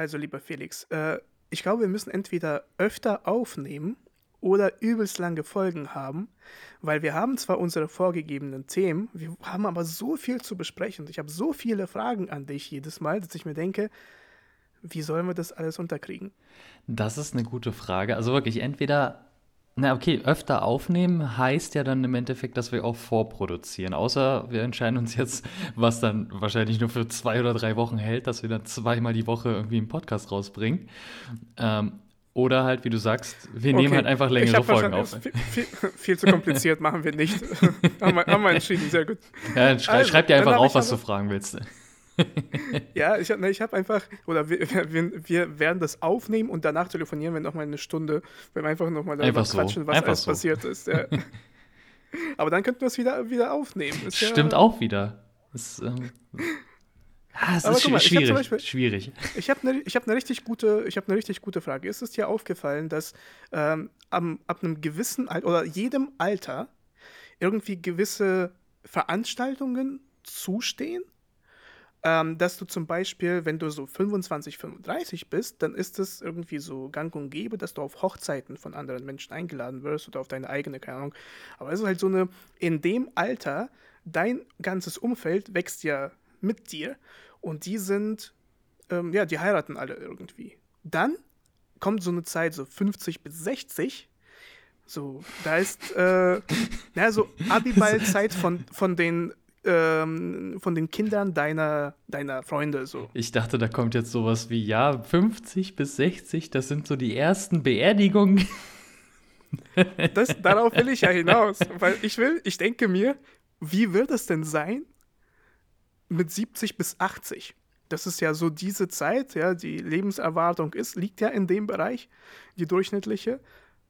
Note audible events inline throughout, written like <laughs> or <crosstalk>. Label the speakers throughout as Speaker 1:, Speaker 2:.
Speaker 1: Also, lieber Felix, äh, ich glaube, wir müssen entweder öfter aufnehmen oder übelst lange Folgen haben, weil wir haben zwar unsere vorgegebenen Themen, wir haben aber so viel zu besprechen. Ich habe so viele Fragen an dich jedes Mal, dass ich mir denke, wie sollen wir das alles unterkriegen?
Speaker 2: Das ist eine gute Frage. Also wirklich, entweder, na okay, öfter aufnehmen heißt ja dann im Endeffekt, dass wir auch vorproduzieren. Außer wir entscheiden uns jetzt, was dann wahrscheinlich nur für zwei oder drei Wochen hält, dass wir dann zweimal die Woche irgendwie einen Podcast rausbringen. Ähm, oder halt, wie du sagst, wir okay. nehmen halt einfach längere Folgen auf.
Speaker 1: Viel, viel, zu kompliziert machen wir nicht. <laughs> haben, wir, haben, wir, entschieden, sehr gut.
Speaker 2: Ja, schrei, also, schreib dir einfach auf, was du fragen willst. <laughs>
Speaker 1: ja, ich habe hab einfach, oder wir, wir, wir, werden das aufnehmen und danach telefonieren wir nochmal eine Stunde, wenn wir einfach nochmal darüber
Speaker 2: einfach
Speaker 1: quatschen,
Speaker 2: so.
Speaker 1: was
Speaker 2: einfach so.
Speaker 1: passiert ist. Ja. <laughs> Aber dann könnten wir es wieder, wieder aufnehmen.
Speaker 2: Ist Stimmt ja, auch wieder. Das, ähm, Ah, es ist mal, schwierig. Ich Beispiel, schwierig.
Speaker 1: Ich habe eine hab ne richtig, gute, hab ne richtig gute Frage. Ist es dir aufgefallen, dass ähm, am, ab einem gewissen Alter oder jedem Alter irgendwie gewisse Veranstaltungen zustehen? Ähm, dass du zum Beispiel, wenn du so 25, 35 bist, dann ist es irgendwie so gang und gäbe, dass du auf Hochzeiten von anderen Menschen eingeladen wirst oder auf deine eigene, keine Ahnung. Aber es ist halt so eine, in dem Alter, dein ganzes Umfeld wächst ja mit dir und die sind, ähm, ja, die heiraten alle irgendwie. Dann kommt so eine Zeit, so 50 bis 60. So, da ist, äh, na, so <laughs> Abiball-Zeit von, von den ähm, von den Kindern deiner, deiner Freunde so.
Speaker 2: Ich dachte, da kommt jetzt sowas wie, ja, 50 bis 60, das sind so die ersten Beerdigungen. <laughs>
Speaker 1: Das, darauf will ich ja hinaus, weil ich will, ich denke mir, wie wird es denn sein, mit 70 bis 80. Das ist ja so diese Zeit, ja, die Lebenserwartung ist, liegt ja in dem Bereich, die durchschnittliche.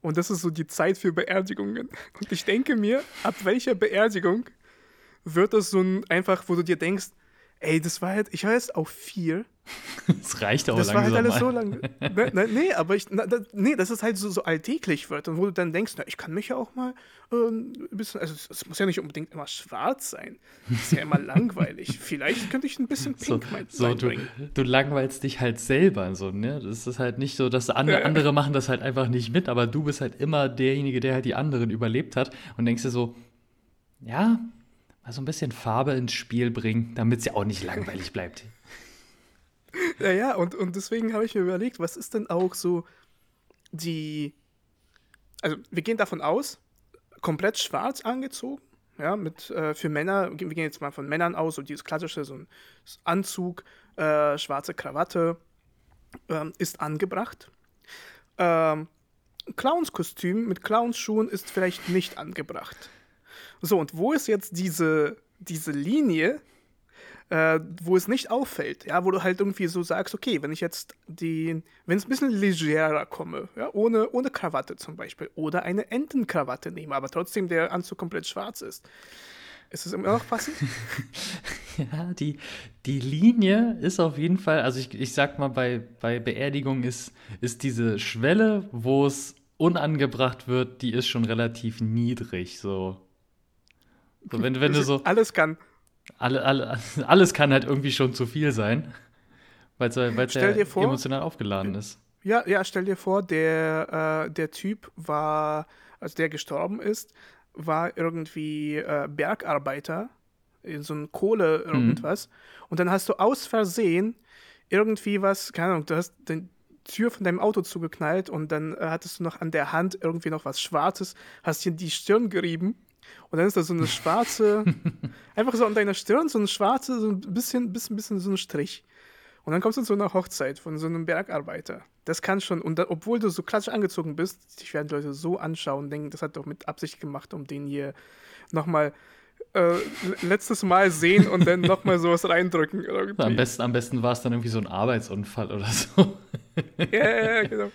Speaker 1: Und das ist so die Zeit für Beerdigungen. Und ich denke mir, ab welcher Beerdigung wird das so ein einfach, wo du dir denkst, ey, das war halt, ich weiß, auf vier. <laughs>
Speaker 2: Das reicht auch
Speaker 1: Das
Speaker 2: war
Speaker 1: halt alles so lange. Ne, ne, nee, aber ich, na, nee, dass es halt so, so alltäglich wird und wo du dann denkst, na, ich kann mich ja auch mal ähm, ein bisschen, also es muss ja nicht unbedingt immer schwarz sein. Das ist ja immer langweilig. <laughs> Vielleicht könnte ich ein bisschen pink
Speaker 2: so, mein, so du, du, langweilst dich halt selber so, ne? Das ist halt nicht so, dass andere, ja. andere machen das halt einfach nicht mit, aber du bist halt immer derjenige, der halt die anderen überlebt hat und denkst dir so, ja, mal so ein bisschen Farbe ins Spiel bringen, damit es ja auch nicht langweilig bleibt. <laughs>
Speaker 1: Ja, und, und deswegen habe ich mir überlegt, was ist denn auch so die. Also, wir gehen davon aus, komplett schwarz angezogen, ja, mit äh, für Männer, wir gehen jetzt mal von Männern aus, so dieses klassische, so ein Anzug, äh, schwarze Krawatte ähm, ist angebracht. Ähm, Clownskostüm mit Clownsschuhen ist vielleicht nicht angebracht. So, und wo ist jetzt diese, diese Linie, äh, wo es nicht auffällt, ja, wo du halt irgendwie so sagst, okay, wenn ich jetzt die, wenn es ein bisschen legerer komme, ja, ohne, ohne Krawatte zum Beispiel, oder eine Entenkrawatte nehme, aber trotzdem der Anzug komplett schwarz ist. Ist es immer noch passend? <laughs>
Speaker 2: ja, die, die Linie ist auf jeden Fall, also ich, ich sag mal, bei, bei Beerdigung ist, ist diese Schwelle, wo es unangebracht wird, die ist schon relativ niedrig, so. So wenn, wenn du so. <laughs>
Speaker 1: Alles kann
Speaker 2: alle, alle, alles kann halt irgendwie schon zu viel sein, weil es ja vor, emotional aufgeladen ist.
Speaker 1: Ja, ja, stell dir vor, der, äh, der Typ war, also der gestorben ist, war irgendwie äh, Bergarbeiter in so einem Kohle mhm. irgendwas. Mhm. Und dann hast du aus Versehen irgendwie was, keine Ahnung, du hast die Tür von deinem Auto zugeknallt und dann äh, hattest du noch an der Hand irgendwie noch was Schwarzes, hast dir die Stirn gerieben und dann ist da so eine schwarze, <laughs> einfach so an deiner Stirn, so eine schwarze, so ein bisschen, bisschen, bisschen so ein Strich. Und dann kommst du zu einer Hochzeit von so einem Bergarbeiter. Das kann schon, und dann, obwohl du so klassisch angezogen bist, dich werden Leute so anschauen und denken, das hat doch mit Absicht gemacht, um den hier nochmal äh, letztes Mal sehen und dann nochmal sowas reindrücken. <laughs>
Speaker 2: Irgendwie. Am besten, am besten war es dann irgendwie so ein Arbeitsunfall oder so.
Speaker 1: ja, ja, ja, genau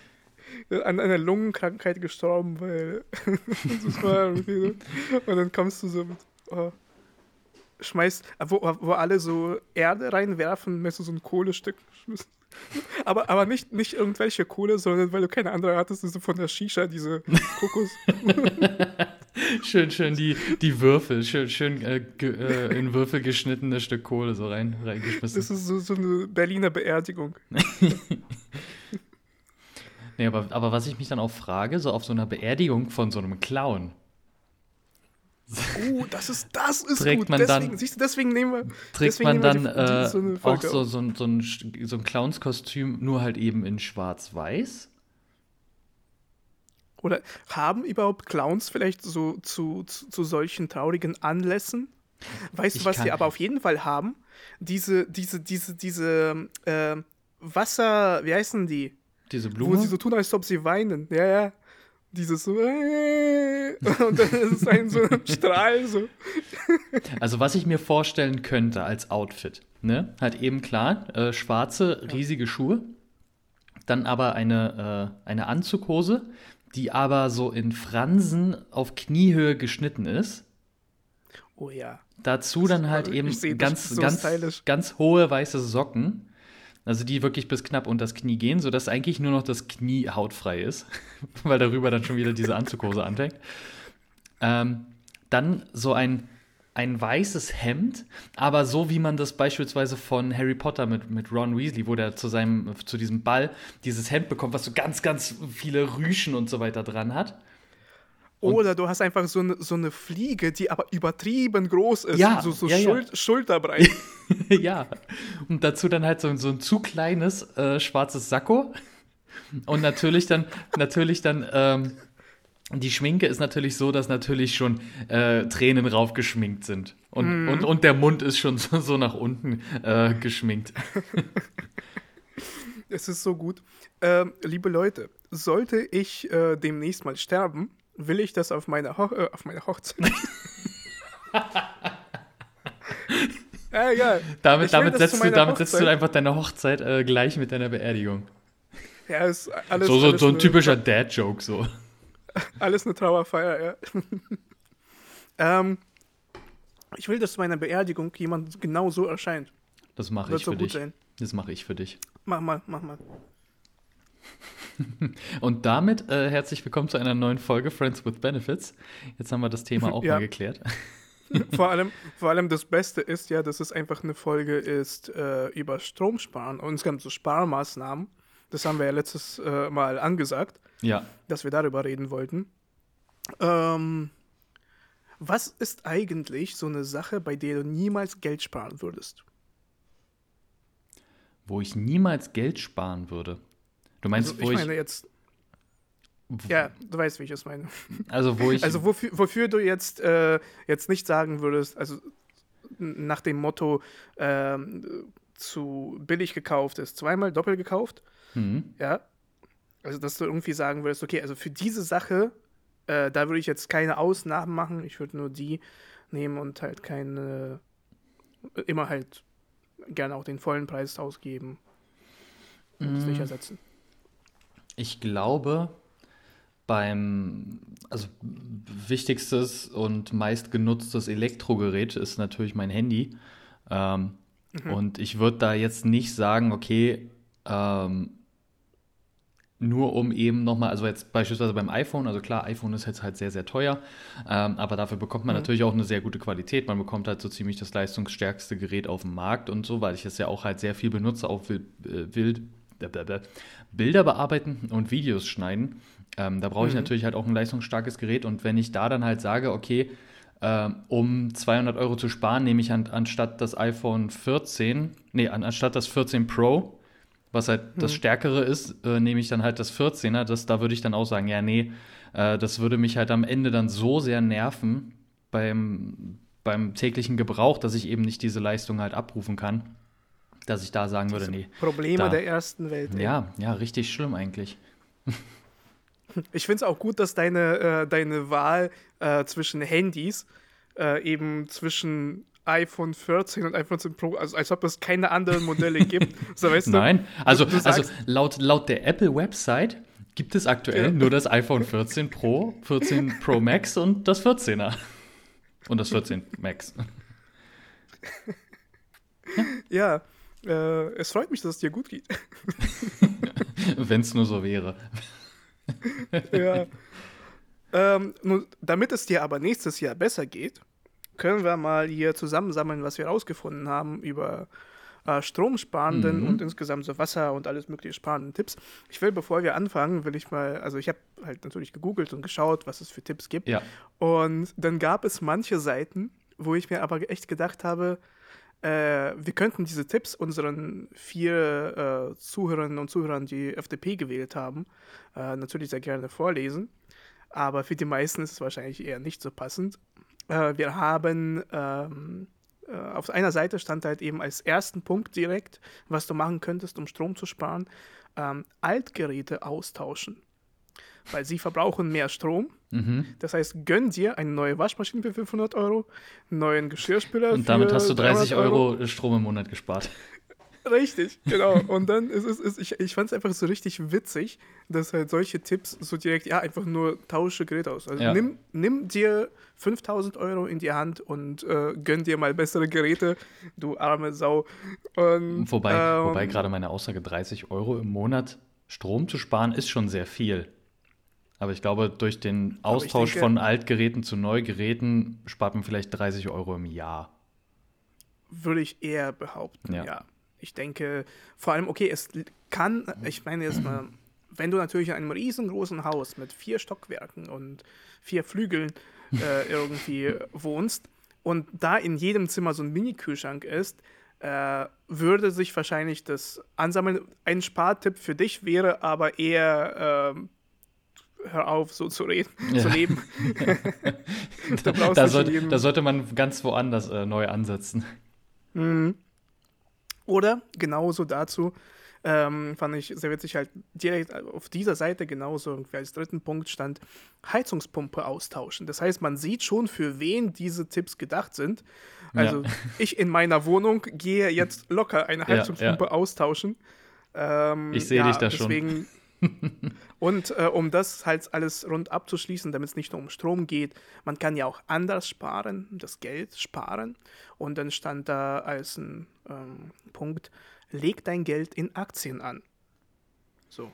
Speaker 1: an einer Lungenkrankheit gestorben, weil <laughs> das war irgendwie so. Und dann kommst du so mit, oh, schmeißt, wo, wo alle so Erde reinwerfen, müsst du so ein Kohlestück schmissen. Aber, aber nicht, nicht irgendwelche Kohle, sondern weil du keine andere hattest, ist von der Shisha, diese Kokos. <laughs>
Speaker 2: schön, schön die, die Würfel, schön, schön äh, äh, in Würfel geschnittene Stück Kohle so rein, reingeschmissen.
Speaker 1: Das ist so, so eine Berliner Beerdigung. <laughs>
Speaker 2: nee, aber, aber was ich mich dann auch frage, so auf so einer Beerdigung von so einem Clown.
Speaker 1: Oh, das ist, das ist
Speaker 2: trägt
Speaker 1: gut.
Speaker 2: Man
Speaker 1: deswegen,
Speaker 2: dann,
Speaker 1: siehst du, deswegen nehmen wir.
Speaker 2: Trägt man dann äh,
Speaker 1: so
Speaker 2: auch so, so, ein, so ein, so ein Clownskostüm, nur halt eben in schwarz-weiß?
Speaker 1: Oder haben überhaupt Clowns vielleicht so zu, zu, zu solchen traurigen Anlässen? Weißt
Speaker 2: Ich
Speaker 1: du, was die aber auf jeden Fall haben? Diese, diese, diese, diese äh, Wasser, wie heißen die?
Speaker 2: Diese
Speaker 1: Wo
Speaker 2: Blume?
Speaker 1: sie so tun, als ob sie weinen. Ja, ja. Dieses so. äh, Und dann ist es ein so ein Strahl so.
Speaker 2: Also was ich mir vorstellen könnte als Outfit, ne? Halt eben klar, äh, schwarze, riesige Schuhe, dann aber eine, äh, eine Anzughose, die aber so in Fransen auf Kniehöhe geschnitten ist.
Speaker 1: Oh ja.
Speaker 2: Dazu dann halt eben ganz,
Speaker 1: so
Speaker 2: ganz,
Speaker 1: stylisch.
Speaker 2: ganz hohe weiße Socken. Also die wirklich bis knapp unter das Knie gehen, sodass eigentlich nur noch das Knie hautfrei ist, <laughs> weil darüber dann schon wieder diese Anzughose anfängt. Ähm, dann so ein, ein weißes Hemd, aber so wie man das beispielsweise von Harry Potter mit, mit Ron Weasley, wo der zu seinem, zu diesem Ball dieses Hemd bekommt, was so ganz, ganz viele Rüschen und so weiter dran hat.
Speaker 1: Oder du hast einfach so eine, so eine Fliege, die aber übertrieben groß ist.
Speaker 2: Ja,
Speaker 1: so so
Speaker 2: ja, ja.
Speaker 1: Schul Schulterbreit. <laughs>
Speaker 2: ja. Und dazu dann halt so, so ein zu kleines äh, schwarzes Sakko. Und natürlich dann, natürlich dann, ähm, die Schminke ist natürlich so, dass natürlich schon äh, Tränen raufgeschminkt sind. Und, und, und der Mund ist schon <laughs> so, so nach unten äh, geschminkt. <laughs>
Speaker 1: Es ist so gut. Ähm, liebe Leute, sollte ich äh, demnächst mal sterben, will ich das auf meiner, Ho äh, auf meiner Hochzeit. <laughs> ja, egal.
Speaker 2: Damit, damit, setzt, du, damit setzt du einfach deine Hochzeit äh, gleich mit deiner Beerdigung.
Speaker 1: Ja, ist alles,
Speaker 2: So, so,
Speaker 1: alles
Speaker 2: so ein typischer Dad-Joke so. <laughs>
Speaker 1: Alles eine Trauerfeier, ja. <laughs> ähm, ich will, dass zu meiner Beerdigung jemand genau so erscheint.
Speaker 2: Das mache ich für dich.
Speaker 1: sein.
Speaker 2: Das mache ich für dich.
Speaker 1: Mach mal, mach mal. <laughs>
Speaker 2: Und damit äh, herzlich willkommen zu einer neuen Folge Friends with Benefits. Jetzt haben wir das Thema auch
Speaker 1: Ja.
Speaker 2: mal geklärt. <laughs>
Speaker 1: vor, allem, <laughs> vor allem das Beste ist ja, dass es einfach eine Folge ist äh, über Stromsparen und insgesamt so Sparmaßnahmen. Das haben wir ja letztes äh, Mal angesagt,
Speaker 2: Ja.
Speaker 1: dass wir darüber reden wollten. Ähm, was ist eigentlich so eine Sache, bei der du niemals Geld sparen würdest?
Speaker 2: Wo ich niemals Geld sparen würde. Du meinst,
Speaker 1: Also,
Speaker 2: wo
Speaker 1: ich
Speaker 2: ich,
Speaker 1: meine jetzt, ja, du weißt, wie ich es meine.
Speaker 2: also wo ich,
Speaker 1: Also wofür, wofür du jetzt, äh, jetzt nicht sagen würdest, also nach dem Motto ähm, zu billig gekauft ist, zweimal doppelt gekauft,
Speaker 2: hm,
Speaker 1: ja. Also dass du irgendwie sagen würdest, okay, also für diese Sache, äh, da würde ich jetzt keine Ausnahmen machen, ich würde nur die nehmen und halt keine, immer halt gerne auch den vollen Preis ausgeben und es nicht
Speaker 2: Mm.
Speaker 1: ersetzen.
Speaker 2: Ich glaube, beim, also wichtigstes und meistgenutztes Elektrogerät ist natürlich mein Handy. Ähm,
Speaker 1: Mhm.
Speaker 2: Und ich würde da jetzt nicht sagen, okay, ähm, nur um eben nochmal, also jetzt beispielsweise beim iPhone, also klar, iPhone ist jetzt halt sehr, sehr teuer, ähm, aber dafür bekommt man
Speaker 1: Mhm.
Speaker 2: natürlich auch eine sehr gute Qualität. Man bekommt halt so ziemlich das leistungsstärkste Gerät auf dem Markt und so, weil ich es ja auch halt sehr viel benutze, auch will, äh, wild, Bilder bearbeiten und Videos schneiden. Ähm, da brauche ich
Speaker 1: Mhm.
Speaker 2: natürlich halt auch ein leistungsstarkes Gerät und wenn ich da dann halt sage, okay, ähm, um 200 Euro zu sparen, nehme ich an, anstatt das iPhone 14, nee, an, anstatt das 14 Pro, was halt das
Speaker 1: Mhm.
Speaker 2: Stärkere ist, äh, nehme ich dann halt das 14er. Das, da würde ich dann auch sagen, ja, nee, äh, das würde mich halt am Ende dann so sehr nerven beim, beim täglichen Gebrauch, dass ich eben nicht diese Leistung halt abrufen kann, dass ich da sagen würde, nee.
Speaker 1: Probleme
Speaker 2: da-
Speaker 1: der ersten Welt. ey.
Speaker 2: Ja, ja, richtig schlimm eigentlich.
Speaker 1: Ich finde es auch gut, dass deine, äh, deine Wahl äh, zwischen Handys äh, eben zwischen iPhone 14 und iPhone 14 Pro, also als ob es keine anderen Modelle gibt. <laughs> So, weißt du?
Speaker 2: Nein, also, also
Speaker 1: sagst-
Speaker 2: laut, laut der Apple-Website gibt es aktuell
Speaker 1: Ja.
Speaker 2: nur das iPhone 14 Pro, 14 Pro Max und das 14er. Und das 14 Max. <laughs>
Speaker 1: Ja, äh, es freut mich, dass es dir gut geht. <laughs>
Speaker 2: Wenn es nur so wäre. <laughs>
Speaker 1: ja. Ähm, nun, damit es dir aber nächstes Jahr besser geht, können wir mal hier zusammensammeln, was wir rausgefunden haben über äh, stromsparenden
Speaker 2: Mhm.
Speaker 1: und insgesamt so Wasser und alles mögliche sparenden Tipps. Ich will, bevor wir anfangen, will ich mal, also ich habe halt natürlich gegoogelt und geschaut, was es für Tipps gibt.
Speaker 2: Ja.
Speaker 1: Und dann gab es manche Seiten, wo ich mir aber echt gedacht habe, äh, wir könnten diese Tipps unseren vier äh, Zuhörerinnen und Zuhörern, die FDP gewählt haben, äh, natürlich sehr gerne vorlesen. Aber für die meisten ist es wahrscheinlich eher nicht so passend. Äh, wir haben ähm, äh, auf einer Seite stand halt eben als ersten Punkt direkt, was du machen könntest, um Strom zu sparen, ähm, Altgeräte austauschen. Weil sie verbrauchen mehr Strom.
Speaker 2: Mhm.
Speaker 1: Das heißt, gönn dir eine neue Waschmaschine für 500 Euro, einen neuen Geschirrspüler
Speaker 2: Und damit hast du 30
Speaker 1: 300
Speaker 2: Euro Strom im Monat gespart.
Speaker 1: Richtig, genau. Und dann ist es, ich, ich fand es einfach so richtig witzig, dass halt solche Tipps so direkt, ja, einfach nur tausche Gerät aus. Also
Speaker 2: Ja.
Speaker 1: nimm, nimm dir 5000 Euro in die Hand und äh, gönn dir mal bessere Geräte, du arme Sau. Und,
Speaker 2: Wobei,
Speaker 1: ähm,
Speaker 2: wobei gerade meine Aussage, 30 Euro im Monat Strom zu sparen, ist schon sehr viel. Aber ich glaube, durch den Austausch
Speaker 1: denke-
Speaker 2: von Altgeräten zu Neugeräten spart man vielleicht 30 Euro im Jahr.
Speaker 1: Würde ich eher behaupten,
Speaker 2: Ja.
Speaker 1: ja. Ich denke, vor allem, okay, es kann, ich meine jetzt mal, wenn du natürlich in einem riesengroßen Haus mit vier Stockwerken und vier Flügeln äh, irgendwie <laughs> wohnst und da in jedem Zimmer so ein Mini-Kühlschrank ist, äh, würde sich wahrscheinlich das ansammeln. Ein Spartipp für dich wäre aber eher, ähm, hör auf, so zu reden, <laughs> zu
Speaker 2: Ja.
Speaker 1: leben. <laughs> Du brauchst
Speaker 2: Da,
Speaker 1: nicht
Speaker 2: sollte, da sollte man ganz woanders äh, neu ansetzen.
Speaker 1: Oder genauso dazu ähm, fand ich sehr witzig, halt direkt auf dieser Seite genauso irgendwie als dritten Punkt stand Heizungspumpe austauschen. Das heißt, man sieht schon, für wen diese Tipps gedacht sind. Also
Speaker 2: Ja.
Speaker 1: ich in meiner Wohnung gehe jetzt locker eine
Speaker 2: Ja,
Speaker 1: Heizungspumpe austauschen. Ähm,
Speaker 2: Ich sehe dich da schon.
Speaker 1: Und äh, um das halt alles rund abzuschließen, damit es nicht nur um Strom geht, man kann ja auch anders sparen, das Geld sparen. Und dann stand da als ein ähm, Punkt, leg dein Geld in Aktien an. So.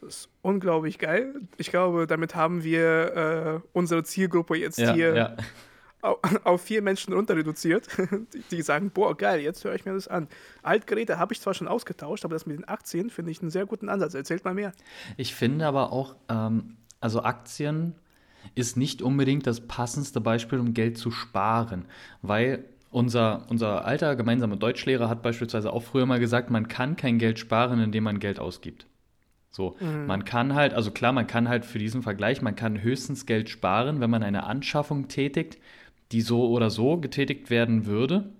Speaker 1: Das ist unglaublich geil. Ich glaube, damit haben wir äh, unsere Zielgruppe jetzt
Speaker 2: Ja,
Speaker 1: hier
Speaker 2: ja.
Speaker 1: Au- <laughs> auf vier Menschen runter reduziert, <laughs> die, sagen, boah, geil, jetzt höre ich mir das an. Altgeräte habe ich zwar schon ausgetauscht, aber das mit den Aktien finde ich einen sehr guten Ansatz. Erzählt mal mehr.
Speaker 2: Ich finde aber auch, ähm, also Aktien ist nicht unbedingt das passendste Beispiel, um Geld zu sparen, weil unser, unser alter gemeinsamer Deutschlehrer hat beispielsweise auch früher mal gesagt, man kann kein Geld sparen, indem man Geld ausgibt. So, man kann halt, also klar, man kann halt für diesen Vergleich, man kann höchstens Geld sparen, wenn man eine Anschaffung tätigt, die so oder so getätigt werden würde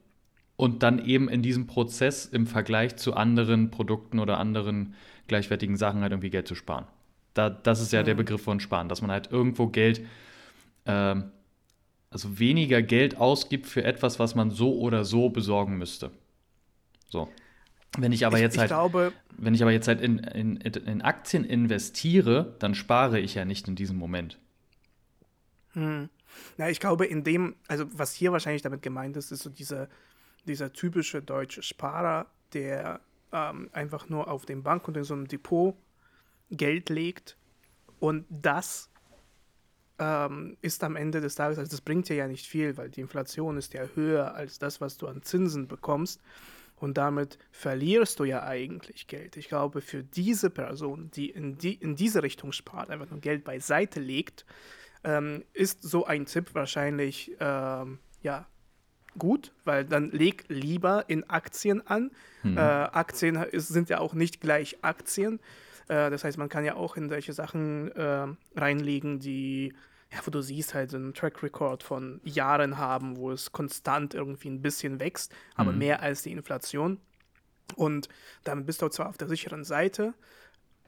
Speaker 2: und dann eben in diesem Prozess im Vergleich zu anderen Produkten oder anderen gleichwertigen Sachen halt irgendwie Geld zu sparen. Da, das ist ja der Begriff von Sparen, dass man halt irgendwo Geld, ähm, also weniger Geld ausgibt für etwas, was man so oder so besorgen müsste. So. Wenn ich aber
Speaker 1: ich,
Speaker 2: jetzt halt,
Speaker 1: glaube,
Speaker 2: wenn ich aber jetzt halt in, in, in Aktien investiere, dann spare ich ja nicht in diesem Moment.
Speaker 1: Na, ich glaube, in dem, also was hier wahrscheinlich damit gemeint ist, ist so dieser, dieser typische deutsche Sparer, der ähm, einfach nur auf dem Bank und in so einem Depot Geld legt und das ähm, ist am Ende des Tages, also das bringt dir ja nicht viel, weil die Inflation ist ja höher als das, was du an Zinsen bekommst und damit verlierst du ja eigentlich Geld. Ich glaube, für diese Person, die in, die in diese Richtung spart, einfach nur Geld beiseite legt, ähm, ist so ein Tipp wahrscheinlich ähm, ja gut, weil dann leg lieber in Aktien an. Äh, Aktien ist, sind ja auch nicht gleich Aktien. Äh, das heißt, man kann ja auch in solche Sachen äh, reinlegen, die, ja, wo du siehst, halt so einen Track Record von Jahren haben, wo es konstant irgendwie ein bisschen wächst, aber mehr als die Inflation. Und dann bist du zwar auf der sicheren Seite,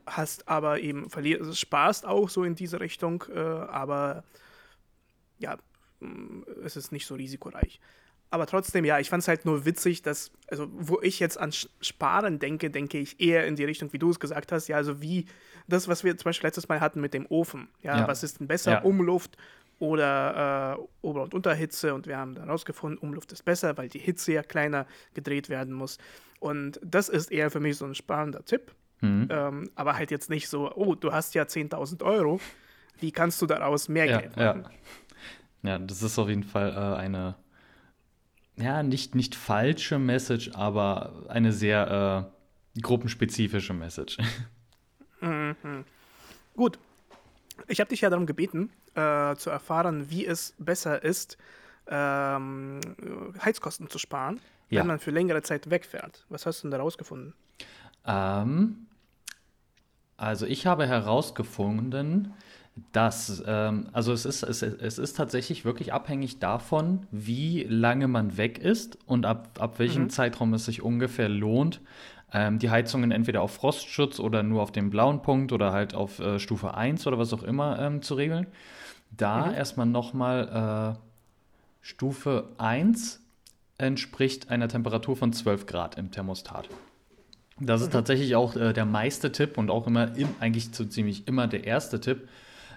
Speaker 1: hast aber eben verlier also sparst auch so in diese Richtung, äh, aber ja, mh, es ist nicht so risikoreich. Aber trotzdem, ja, ich fand es halt nur witzig, dass, also wo ich jetzt an Sparen denke, denke ich eher in die Richtung, wie du es gesagt hast, ja, also wie das, was wir zum Beispiel letztes Mal hatten mit dem Ofen. Ja,
Speaker 2: Ja.
Speaker 1: was ist denn besser,
Speaker 2: Ja.
Speaker 1: Umluft oder äh, Ober- und Unterhitze? Und wir haben dann rausgefunden, Umluft ist besser, weil die Hitze ja kleiner gedreht werden muss. Und das ist eher für mich so ein sparender Tipp.
Speaker 2: Mhm.
Speaker 1: Ähm, aber halt jetzt nicht so, oh, du hast ja 10.000 Euro, wie kannst du daraus mehr
Speaker 2: ja,
Speaker 1: Geld machen.
Speaker 2: Ja. ja, das ist auf jeden Fall äh, eine, ja, nicht, nicht falsche Message, aber eine sehr äh, gruppenspezifische Message.
Speaker 1: Mhm. Gut. Ich habe dich ja darum gebeten, äh, zu erfahren, wie es besser ist, ähm, Heizkosten zu sparen,
Speaker 2: Ja.
Speaker 1: wenn man für längere Zeit wegfährt. Was hast du denn da rausgefunden?
Speaker 2: Ähm, also ich habe herausgefunden, dass, ähm, also es ist, es, es ist tatsächlich wirklich abhängig davon, wie lange man weg ist und ab, ab welchem
Speaker 1: Mhm.
Speaker 2: Zeitraum es sich ungefähr lohnt, ähm, die Heizungen entweder auf Frostschutz oder nur auf den blauen Punkt oder halt auf äh, Stufe 1 oder was auch immer ähm, zu regeln. Da
Speaker 1: Mhm.
Speaker 2: erstmal nochmal äh, Stufe 1 entspricht einer Temperatur von 12 Grad im Thermostat. Das ist tatsächlich auch äh, der meiste Tipp und auch immer, im, eigentlich so ziemlich immer der erste Tipp,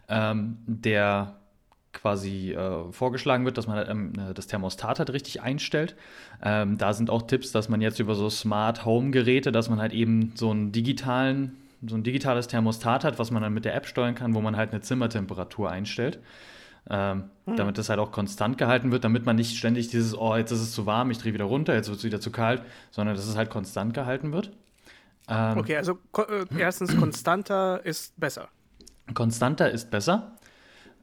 Speaker 2: ähm, der quasi äh, vorgeschlagen wird, dass man ähm, äh, das Thermostat halt richtig einstellt. Ähm, da sind auch Tipps, dass man jetzt über so Smart Home Geräte, dass man halt eben so einen digitalen, so ein digitales Thermostat hat, was man dann mit der App steuern kann, wo man halt eine Zimmertemperatur einstellt. Ähm, Damit das halt auch konstant gehalten wird, damit man nicht ständig dieses, oh, jetzt ist es zu warm, ich drehe wieder runter, jetzt wird es wieder zu kalt, sondern dass es halt konstant gehalten wird. Ähm,
Speaker 1: Okay, also ko äh, erstens, konstanter ist besser.
Speaker 2: Konstanter ist besser.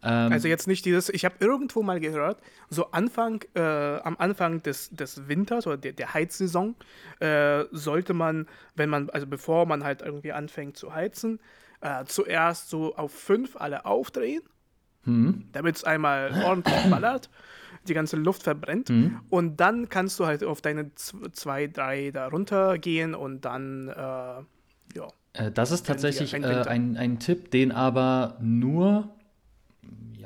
Speaker 2: Ähm,
Speaker 1: Also jetzt nicht dieses, ich habe irgendwo mal gehört, so Anfang, äh, am Anfang des, des Winters oder der, der Heizsaison äh, sollte man, wenn man, also bevor man halt irgendwie anfängt zu heizen, äh, zuerst so auf fünf alle aufdrehen, damit es einmal ordentlich ballert, die ganze Luft verbrennt und dann kannst du halt auf deine zwei, drei da runtergehen und dann, äh, ja.
Speaker 2: Äh, Das ist tatsächlich äh, ein, ein Tipp, den aber nur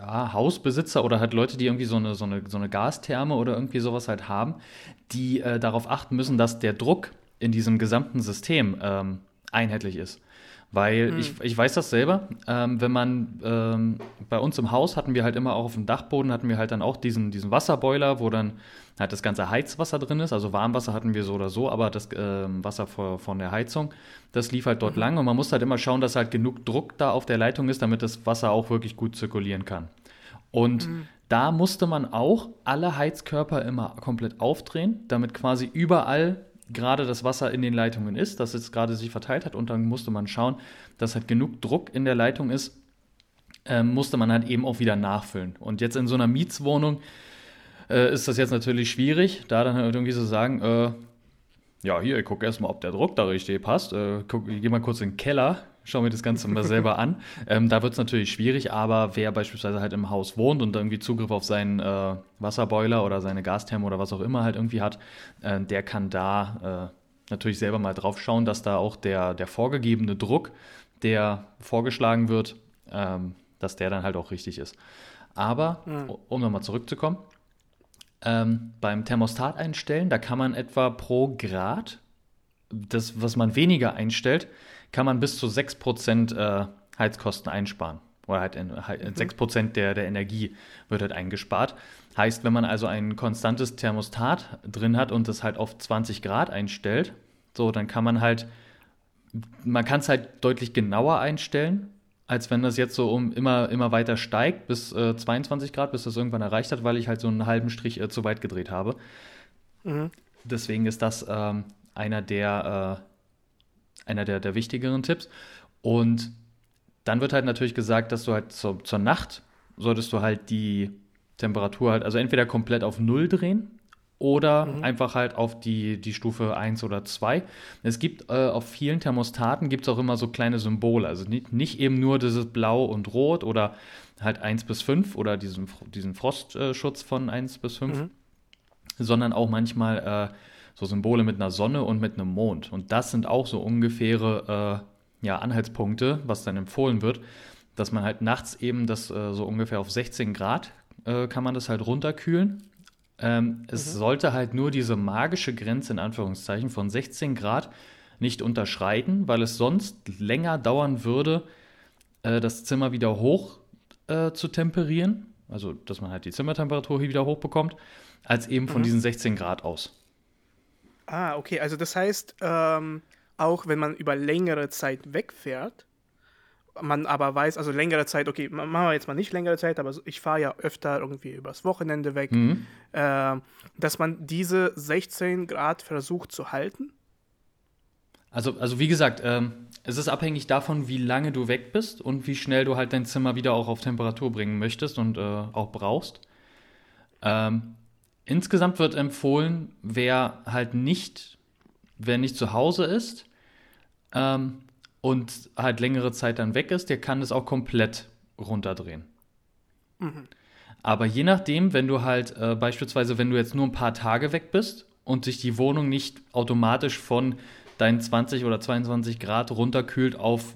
Speaker 2: ja, Hausbesitzer oder halt Leute, die irgendwie so eine, so eine, so eine Gastherme oder irgendwie sowas halt haben, die äh, darauf achten müssen, dass der Druck in diesem gesamten System ähm, einheitlich ist. Weil ich, ich weiß das selber, ähm, wenn man ähm, bei uns im Haus hatten wir halt immer auch auf dem Dachboden hatten wir halt dann auch diesen, diesen Wasserboiler, wo dann halt das ganze Heizwasser drin ist. Also Warmwasser hatten wir so oder so, aber das ähm, Wasser vor, von der Heizung, das lief halt dort lang und man muss halt immer schauen, dass halt genug Druck da auf der Leitung ist, damit das Wasser auch wirklich gut zirkulieren kann. Und da musste man auch alle Heizkörper immer komplett aufdrehen, damit quasi überall gerade das Wasser in den Leitungen ist, dass es gerade sich verteilt hat und dann musste man schauen, dass halt genug Druck in der Leitung ist, ähm, musste man halt eben auch wieder nachfüllen. Und jetzt in so einer Mietswohnung äh, ist das jetzt natürlich schwierig, da dann halt irgendwie so sagen, äh, ja, hier, ich gucke erstmal, ob der Druck da richtig passt. Äh, guck, ich gehe mal kurz in den Keller, schau mir das Ganze mal selber an. <laughs> Ähm, da wird es natürlich schwierig, aber wer beispielsweise halt im Haus wohnt und irgendwie Zugriff auf seinen äh, Wasserboiler oder seine Gastherme oder was auch immer halt irgendwie hat, äh, der kann da äh, natürlich selber mal drauf schauen, dass da auch der, der vorgegebene Druck, der vorgeschlagen wird, ähm, dass der dann halt auch richtig ist. Aber, um nochmal zurückzukommen, ähm, beim Thermostat einstellen, da kann man etwa pro Grad, das, was man weniger einstellt, kann man bis zu 6% äh, Heizkosten einsparen. Oder halt in, halt in 6% der, der Energie wird halt eingespart. Heißt, wenn man also ein konstantes Thermostat drin hat und das halt auf 20 Grad einstellt, so, dann kann man halt, man kann es halt deutlich genauer einstellen, als wenn das jetzt so um immer, immer weiter steigt bis äh, 22 Grad, bis das irgendwann erreicht hat, weil ich halt so einen halben Strich äh, zu weit gedreht habe. Deswegen ist das ähm, einer der, äh, einer der, der wichtigeren Tipps. Und dann wird halt natürlich gesagt, dass du halt zur, zur Nacht solltest du halt die Temperatur halt, also entweder komplett auf Null drehen oder einfach halt auf die, die Stufe 1 oder 2. Es gibt äh, auf vielen Thermostaten gibt es auch immer so kleine Symbole, also nicht, nicht eben nur dieses Blau und Rot oder halt 1 bis 5 oder diesen, diesen Frostschutz von 1 bis 5, sondern auch manchmal äh, so Symbole mit einer Sonne und mit einem Mond. Und das sind auch so ungefähre äh, ja, Anhaltspunkte, was dann empfohlen wird, dass man halt nachts eben das äh, so ungefähr auf 16 Grad äh, kann man das halt runterkühlen. Ähm, es sollte halt nur diese magische Grenze in Anführungszeichen von 16 Grad nicht unterschreiten, weil es sonst länger dauern würde, äh, das Zimmer wieder hoch äh, zu temperieren, also dass man halt die Zimmertemperatur hier wieder hochbekommt, als eben von diesen 16 Grad aus.
Speaker 1: Ah, okay. Also das heißt, ähm, auch wenn man über längere Zeit wegfährt, man aber weiß, also längere Zeit, okay, machen wir jetzt mal nicht längere Zeit, aber ich fahre ja öfter irgendwie übers Wochenende weg, mhm. äh, dass man diese 16 Grad versucht zu halten?
Speaker 2: Also, also wie gesagt, ähm, es ist abhängig davon, wie lange du weg bist und wie schnell du halt dein Zimmer wieder auch auf Temperatur bringen möchtest und äh, auch brauchst. Ähm, insgesamt wird empfohlen, wer halt nicht, wer nicht zu Hause ist, ähm, und halt längere Zeit dann weg ist, der kann es auch komplett runterdrehen. Mhm. Aber je nachdem, wenn du halt äh, beispielsweise, wenn du jetzt nur ein paar Tage weg bist und sich die Wohnung nicht automatisch von deinen 20 oder 22 Grad runterkühlt auf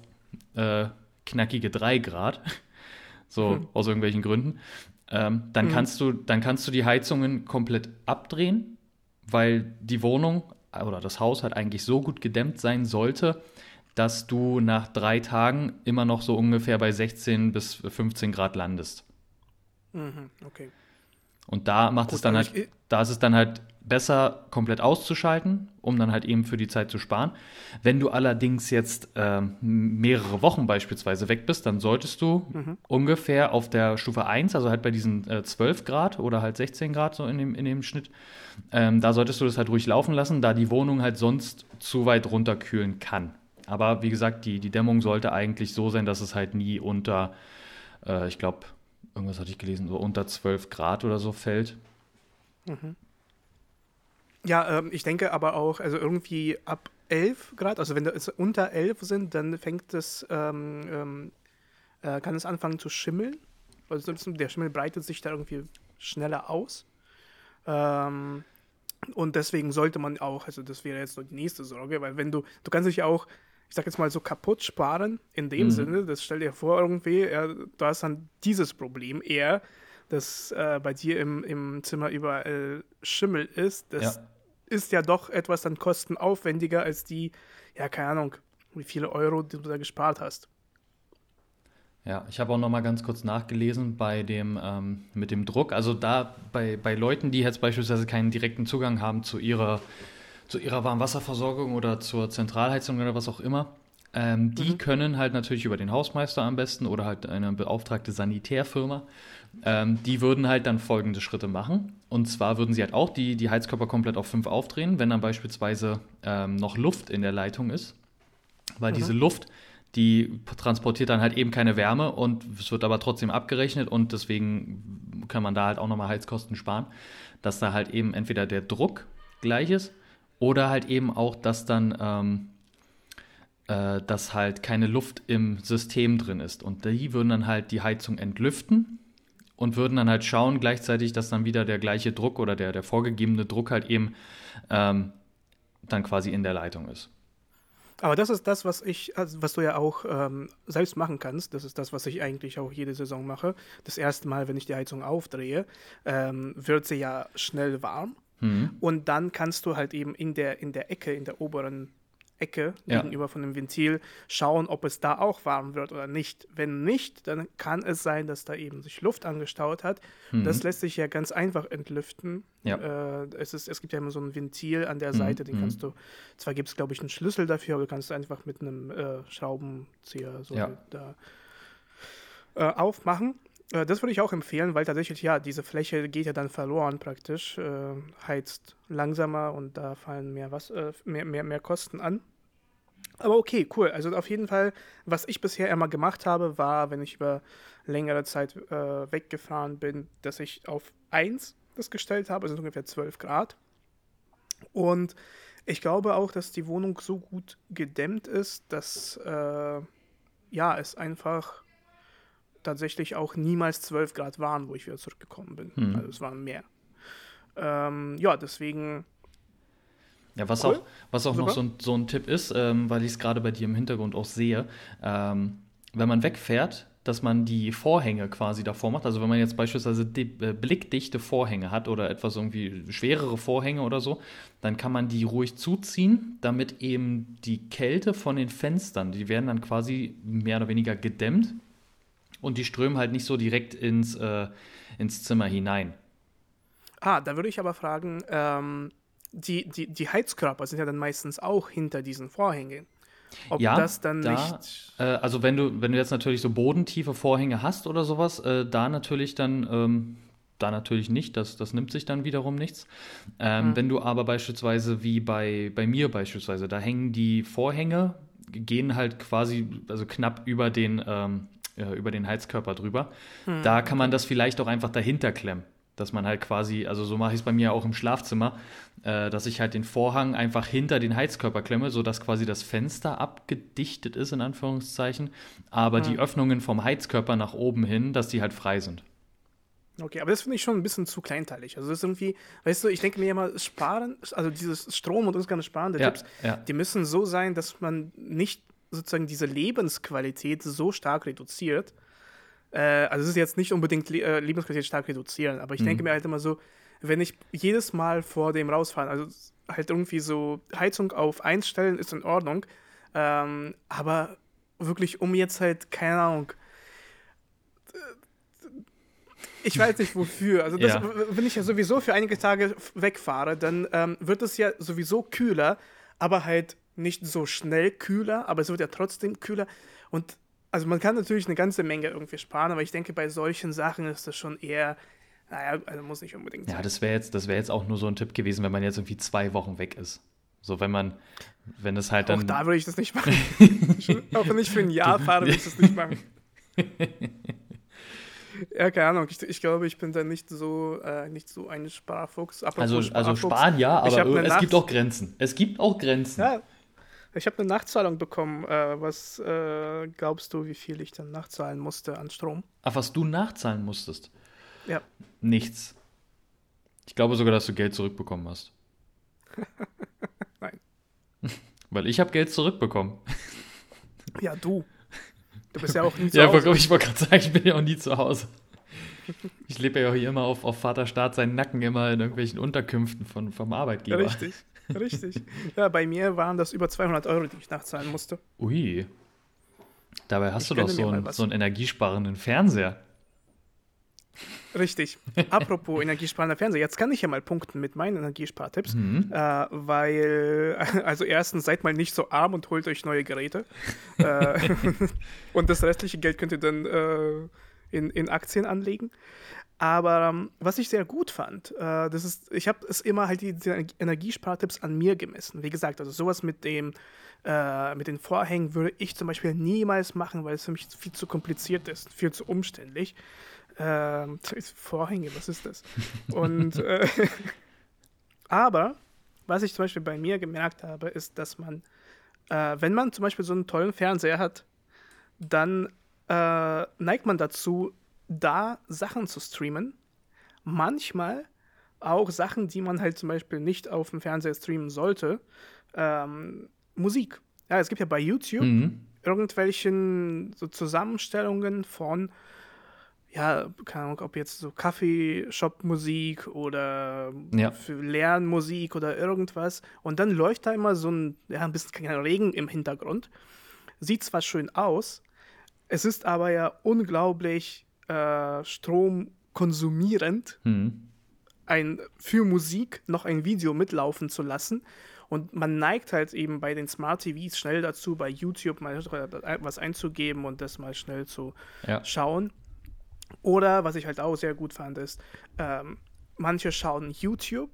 Speaker 2: äh, knackige 3 Grad, <laughs> so mhm. aus irgendwelchen Gründen, ähm, dann, mhm. kannst du, dann kannst du die Heizungen komplett abdrehen, weil die Wohnung oder das Haus halt eigentlich so gut gedämmt sein sollte, dass du nach drei Tagen immer noch so ungefähr bei 16 bis 15 Grad landest.
Speaker 1: Mhm, okay.
Speaker 2: Und da macht Gut, es dann halt, da ist es dann halt besser, komplett auszuschalten, um dann halt eben für die Zeit zu sparen. Wenn du allerdings jetzt äh, mehrere Wochen beispielsweise weg bist, dann solltest du mhm. ungefähr auf der Stufe 1, also halt bei diesen äh, 12 Grad oder halt 16 Grad so in dem, in dem Schnitt, ähm, da solltest du das halt ruhig laufen lassen, da die Wohnung halt sonst zu weit runterkühlen kann. Aber wie gesagt, die, die Dämmung sollte eigentlich so sein, dass es halt nie unter, äh, ich glaube, irgendwas hatte ich gelesen, so unter 12 Grad oder so fällt.
Speaker 1: Mhm. Ja, ähm, ich denke aber auch, also irgendwie ab 11 Grad, also wenn es unter 11 sind, dann fängt es, ähm, ähm, äh, kann es anfangen zu schimmeln. Also der Schimmel breitet sich da irgendwie schneller aus. Ähm, und deswegen sollte man auch, also das wäre jetzt so die nächste Sorge, weil wenn du, du kannst dich auch ich sag jetzt mal so kaputt sparen, in dem mhm. Sinne, das stell dir vor, irgendwie, ja, du hast dann dieses Problem eher, dass äh, bei dir im, im Zimmer überall Schimmel ist. Das ja. Ist ja doch etwas dann kostenaufwendiger als die, ja, keine Ahnung, wie viele Euro die du da gespart hast.
Speaker 2: Ja, ich habe auch noch mal ganz kurz nachgelesen bei dem ähm, mit dem Druck. Also da bei, bei Leuten, die jetzt beispielsweise keinen direkten Zugang haben zu ihrer zu ihrer Warmwasserversorgung oder zur Zentralheizung oder was auch immer. Ähm, die mhm. können halt natürlich über den Hausmeister am besten oder halt eine beauftragte Sanitärfirma, ähm, die würden halt dann folgende Schritte machen. Und zwar würden sie halt auch die, die Heizkörper komplett auf 5 aufdrehen, wenn dann beispielsweise ähm, noch Luft in der Leitung ist. Weil mhm. diese Luft, die transportiert dann halt eben keine Wärme und es wird aber trotzdem abgerechnet und deswegen kann man da halt auch nochmal Heizkosten sparen, dass da halt eben entweder der Druck gleich ist oder halt eben auch, dass dann ähm, äh, dass halt keine Luft im System drin ist. Und die würden dann halt die Heizung entlüften und würden dann halt schauen gleichzeitig, dass dann wieder der gleiche Druck oder der, der vorgegebene Druck halt eben ähm, dann quasi in der Leitung ist.
Speaker 1: Aber das ist das, was ich, also was du ja auch ähm, selbst machen kannst. Das ist das, was ich eigentlich auch jede Saison mache. Das erste Mal, wenn ich die Heizung aufdrehe, ähm, wird sie ja schnell warm. Mhm. Und dann kannst du halt eben in der, in der Ecke, in der oberen Ecke ja. gegenüber von dem Ventil schauen, ob es da auch warm wird oder nicht. Wenn nicht, dann kann es sein, dass da eben sich Luft angestaut hat. Mhm. Das lässt sich ja ganz einfach entlüften. Ja. Äh, es, ist, es gibt ja immer so ein Ventil an der mhm. Seite, den mhm. kannst du, zwar gibt es glaube ich einen Schlüssel dafür, aber du kannst einfach mit einem äh, Schraubenzieher so ja. da äh, aufmachen. Äh, das würde ich auch empfehlen, weil tatsächlich, ja, diese Fläche geht ja dann verloren praktisch, äh, heizt langsamer und da fallen mehr, was, äh, mehr, mehr, mehr Kosten an. Aber okay, cool. Also auf jeden Fall, was ich bisher immer gemacht habe, war, wenn ich über längere Zeit äh, weggefahren bin, dass ich auf 1 das gestellt habe, also ungefähr 12 Grad. Und ich glaube auch, dass die Wohnung so gut gedämmt ist, dass äh, ja, es einfach tatsächlich auch niemals 12 Grad waren, wo ich wieder zurückgekommen bin. Hm. Also es waren mehr. Ähm, ja, deswegen.
Speaker 2: Ja, was cool. auch, was auch noch so ein, so ein Tipp ist, ähm, weil ich es gerade bei dir im Hintergrund auch sehe, ähm, wenn man wegfährt, dass man die Vorhänge quasi davor macht. Also wenn man jetzt beispielsweise äh, blickdichte Vorhänge hat oder etwas irgendwie schwerere Vorhänge oder so, dann kann man die ruhig zuziehen, damit eben die Kälte von den Fenstern, die werden dann quasi mehr oder weniger gedämmt und die strömen halt nicht so direkt ins, äh, ins Zimmer hinein.
Speaker 1: Ah, da würde ich aber fragen, ähm, die, die, die Heizkörper sind ja dann meistens auch hinter diesen Vorhängen. ob
Speaker 2: Ja,
Speaker 1: das dann
Speaker 2: da,
Speaker 1: nicht.
Speaker 2: äh, also wenn du, wenn du jetzt natürlich so bodentiefe Vorhänge hast oder sowas, äh, da natürlich dann, ähm, da natürlich nicht, das, das nimmt sich dann wiederum nichts. Ähm, wenn du aber beispielsweise, wie bei, bei mir beispielsweise, da hängen die Vorhänge, gehen halt quasi, also knapp über den, ähm, äh, über den Heizkörper drüber. Da kann man das vielleicht auch einfach dahinter klemmen. Dass man halt quasi, also so mache ich es bei mir auch im Schlafzimmer, äh, dass ich halt den Vorhang einfach hinter den Heizkörper klemme, sodass quasi das Fenster abgedichtet ist, in Anführungszeichen, aber die Öffnungen vom Heizkörper nach oben hin, dass die halt frei sind.
Speaker 1: Okay, aber das finde ich schon ein bisschen zu kleinteilig. Also das ist irgendwie, weißt du, ich denke mir immer, sparen, also dieses Strom und insgesamt Sparen der
Speaker 2: Ja,
Speaker 1: Tipps,
Speaker 2: ja.
Speaker 1: die müssen so sein, dass man nicht sozusagen diese Lebensqualität so stark reduziert. Äh, also es ist jetzt nicht unbedingt Le äh, Lebensqualität stark reduzieren, aber ich denke
Speaker 2: Mhm.
Speaker 1: mir halt immer so, wenn ich jedes Mal vor dem rausfahren, also halt irgendwie so Heizung auf einstellen ist in Ordnung, ähm, aber wirklich um jetzt halt, keine Ahnung, ich weiß nicht wofür. Also, das, <laughs>
Speaker 2: Ja.
Speaker 1: wenn ich ja sowieso für einige Tage wegfahre, dann ähm, wird es ja sowieso kühler, aber halt nicht so schnell kühler, aber es wird ja trotzdem kühler. Und also man kann natürlich eine ganze Menge irgendwie sparen, aber ich denke, bei solchen Sachen ist das schon eher, naja, also muss nicht unbedingt
Speaker 2: Ja,
Speaker 1: sein.
Speaker 2: das wäre jetzt, das wäre jetzt auch nur so ein Tipp gewesen, wenn man jetzt irgendwie zwei Wochen weg ist. So, wenn man, wenn es halt
Speaker 1: Auch
Speaker 2: dann.
Speaker 1: da würde ich das nicht machen. <laughs> Auch wenn ich für ein Jahr fahre, würde ich das nicht machen. <laughs> Ja, keine Ahnung. Ich, ich glaube, ich bin da nicht so, äh, nicht so ein Sparfuchs. Apropos
Speaker 2: Also, also
Speaker 1: Sparfuchs,
Speaker 2: sparen ja, aber es
Speaker 1: Nacht-
Speaker 2: gibt auch Grenzen. Es gibt auch Grenzen.
Speaker 1: Ja, ich habe eine Nachzahlung bekommen. Äh, was äh, glaubst du, wie viel ich dann nachzahlen musste an Strom?
Speaker 2: Ach, was du nachzahlen musstest?
Speaker 1: Ja,
Speaker 2: Nichts. Ich glaube sogar, dass du Geld zurückbekommen hast. <laughs>
Speaker 1: nein. <laughs>
Speaker 2: Weil ich habe Geld zurückbekommen. <laughs>
Speaker 1: Ja, du. Du bist ja auch nie zu
Speaker 2: Ja,
Speaker 1: Hause.
Speaker 2: ich wollte gerade sagen, ich bin ja auch nie zu Hause. Ich lebe ja auch hier immer auf, auf Vaterstaat seinen Nacken immer in irgendwelchen Unterkünften von, vom Arbeitgeber.
Speaker 1: Richtig, richtig. Ja, bei mir waren das über 200 Euro, die ich nachzahlen musste.
Speaker 2: Ui. Dabei hast
Speaker 1: Ich
Speaker 2: du doch so
Speaker 1: was.
Speaker 2: so einen energiesparenden Fernseher.
Speaker 1: Richtig. <laughs> Apropos energiesparender Fernseher, jetzt kann ich ja mal punkten mit meinen Energiespartipps,
Speaker 2: Mhm.
Speaker 1: äh, weil, <laughs> also erstens, seid mal nicht so arm und holt euch neue Geräte. äh, <laughs> und das restliche Geld könnt ihr dann äh, in, in Aktien anlegen. Aber ähm, was ich sehr gut fand, äh, das ist, ich habe es immer halt diese Energiespartipps an mir gemessen. Wie gesagt, also sowas mit dem, äh, mit den Vorhängen würde ich zum Beispiel niemals machen, weil es für mich viel zu kompliziert ist, viel zu umständlich. Ähm, <laughs> Vorhänge, was ist das? Und äh, <laughs> aber was ich zum Beispiel bei mir gemerkt habe, ist, dass man, äh, wenn man zum Beispiel so einen tollen Fernseher hat, dann äh, neigt man dazu, da Sachen zu streamen. Manchmal auch Sachen, die man halt zum Beispiel nicht auf dem Fernseher streamen sollte. Ähm, Musik. Ja, es gibt ja bei YouTube
Speaker 2: Mhm.
Speaker 1: irgendwelchen so Zusammenstellungen von, ja, keine Ahnung, ob jetzt so Kaffeeshop-Musik oder
Speaker 2: Ja.
Speaker 1: Lernmusik oder irgendwas. Und dann läuft da immer so ein, ja, ein bisschen Regen im Hintergrund. Sieht zwar schön aus, es ist aber ja unglaublich äh, stromkonsumierend,
Speaker 2: Mhm.
Speaker 1: ein, für Musik noch ein Video mitlaufen zu lassen. Und man neigt halt eben bei den Smart TVs schnell dazu, bei YouTube mal was einzugeben und das mal schnell zu
Speaker 2: Ja.
Speaker 1: schauen. Oder was ich halt auch sehr gut fand, ist, ähm, manche schauen YouTube,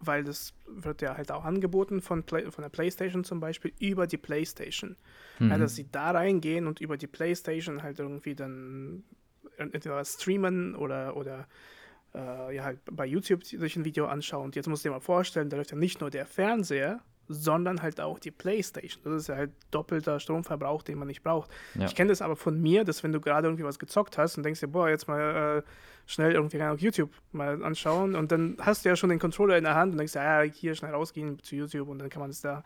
Speaker 1: weil das wird ja halt auch angeboten von, Play von der PlayStation zum Beispiel, über die PlayStation.
Speaker 2: Mhm.
Speaker 1: Ja, dass sie da reingehen und über die PlayStation halt irgendwie dann entweder streamen oder, oder äh, ja, halt bei YouTube sich ein Video anschauen. Und jetzt musst du dir mal vorstellen, da läuft ja nicht nur der Fernseher, sondern halt auch die Playstation. Das ist ja halt doppelter Stromverbrauch, den man nicht braucht.
Speaker 2: Ja.
Speaker 1: Ich kenne das aber von mir, dass wenn du gerade irgendwie was gezockt hast und denkst dir, boah, jetzt mal äh, schnell irgendwie Ahnung, YouTube mal anschauen und dann hast du ja schon den Controller in der Hand und denkst, ja, hier schnell rausgehen zu YouTube und dann kann man es da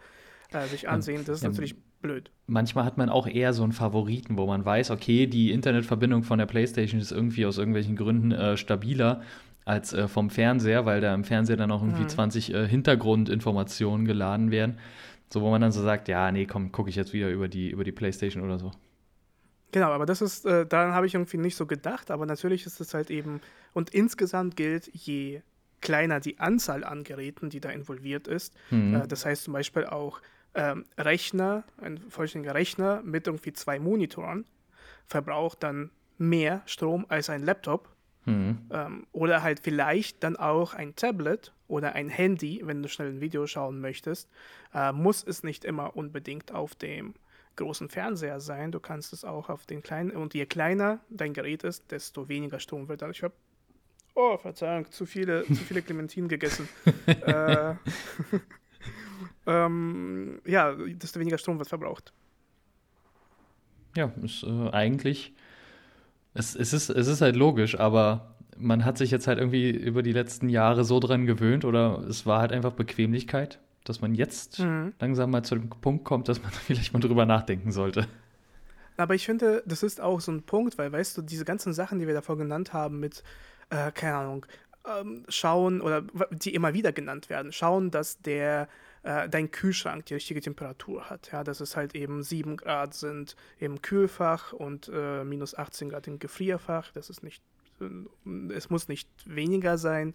Speaker 1: äh, sich ansehen. Das ist
Speaker 2: ja,
Speaker 1: natürlich blöd.
Speaker 2: Manchmal hat man auch eher so einen Favoriten, wo man weiß, okay, die Internetverbindung von der PlayStation ist irgendwie aus irgendwelchen Gründen äh, stabiler als äh, vom Fernseher, weil da im Fernseher dann auch irgendwie 20 äh, Hintergrundinformationen geladen werden. So, wo man dann so sagt, ja, nee, komm, gucke ich jetzt wieder über die, über die PlayStation oder so.
Speaker 1: Genau, aber das ist, äh, daran habe ich irgendwie nicht so gedacht, aber natürlich ist es halt eben, und insgesamt gilt, je kleiner die Anzahl an Geräten, die da involviert ist,
Speaker 2: Mhm.
Speaker 1: äh, das heißt zum Beispiel auch, ähm, Rechner, ein vollständiger Rechner mit irgendwie zwei Monitoren, verbraucht dann mehr Strom als ein Laptop. Mhm. Ähm, oder halt vielleicht dann auch ein Tablet oder ein Handy, wenn du schnell ein Video schauen möchtest. Äh, muss es nicht immer unbedingt auf dem großen Fernseher sein. Du kannst es auch auf den kleinen. Und je kleiner dein Gerät ist, desto weniger Strom wird. Ich habe, oh, Verzeihung, zu viele, zu viele <laughs> Clementinen gegessen. <laughs> äh, ähm, ja, desto weniger Strom wird verbraucht.
Speaker 2: Ja, ist äh, eigentlich es, es, ist, es ist halt logisch, aber man hat sich jetzt halt irgendwie über die letzten Jahre so dran gewöhnt oder es war halt einfach Bequemlichkeit, dass man jetzt mhm. langsam mal zu dem Punkt kommt, dass man <laughs> vielleicht mal drüber nachdenken sollte.
Speaker 1: Aber ich finde, das ist auch so ein Punkt, weil, weißt du, diese ganzen Sachen, die wir davor genannt haben, mit, äh, keine Ahnung, ähm, schauen oder die immer wieder genannt werden, schauen, dass der äh, dein Kühlschrank die richtige Temperatur hat. Ja, dass es halt eben 7 Grad sind im Kühlfach und äh, minus 18 Grad im Gefrierfach. Das ist nicht, äh, es muss nicht weniger sein.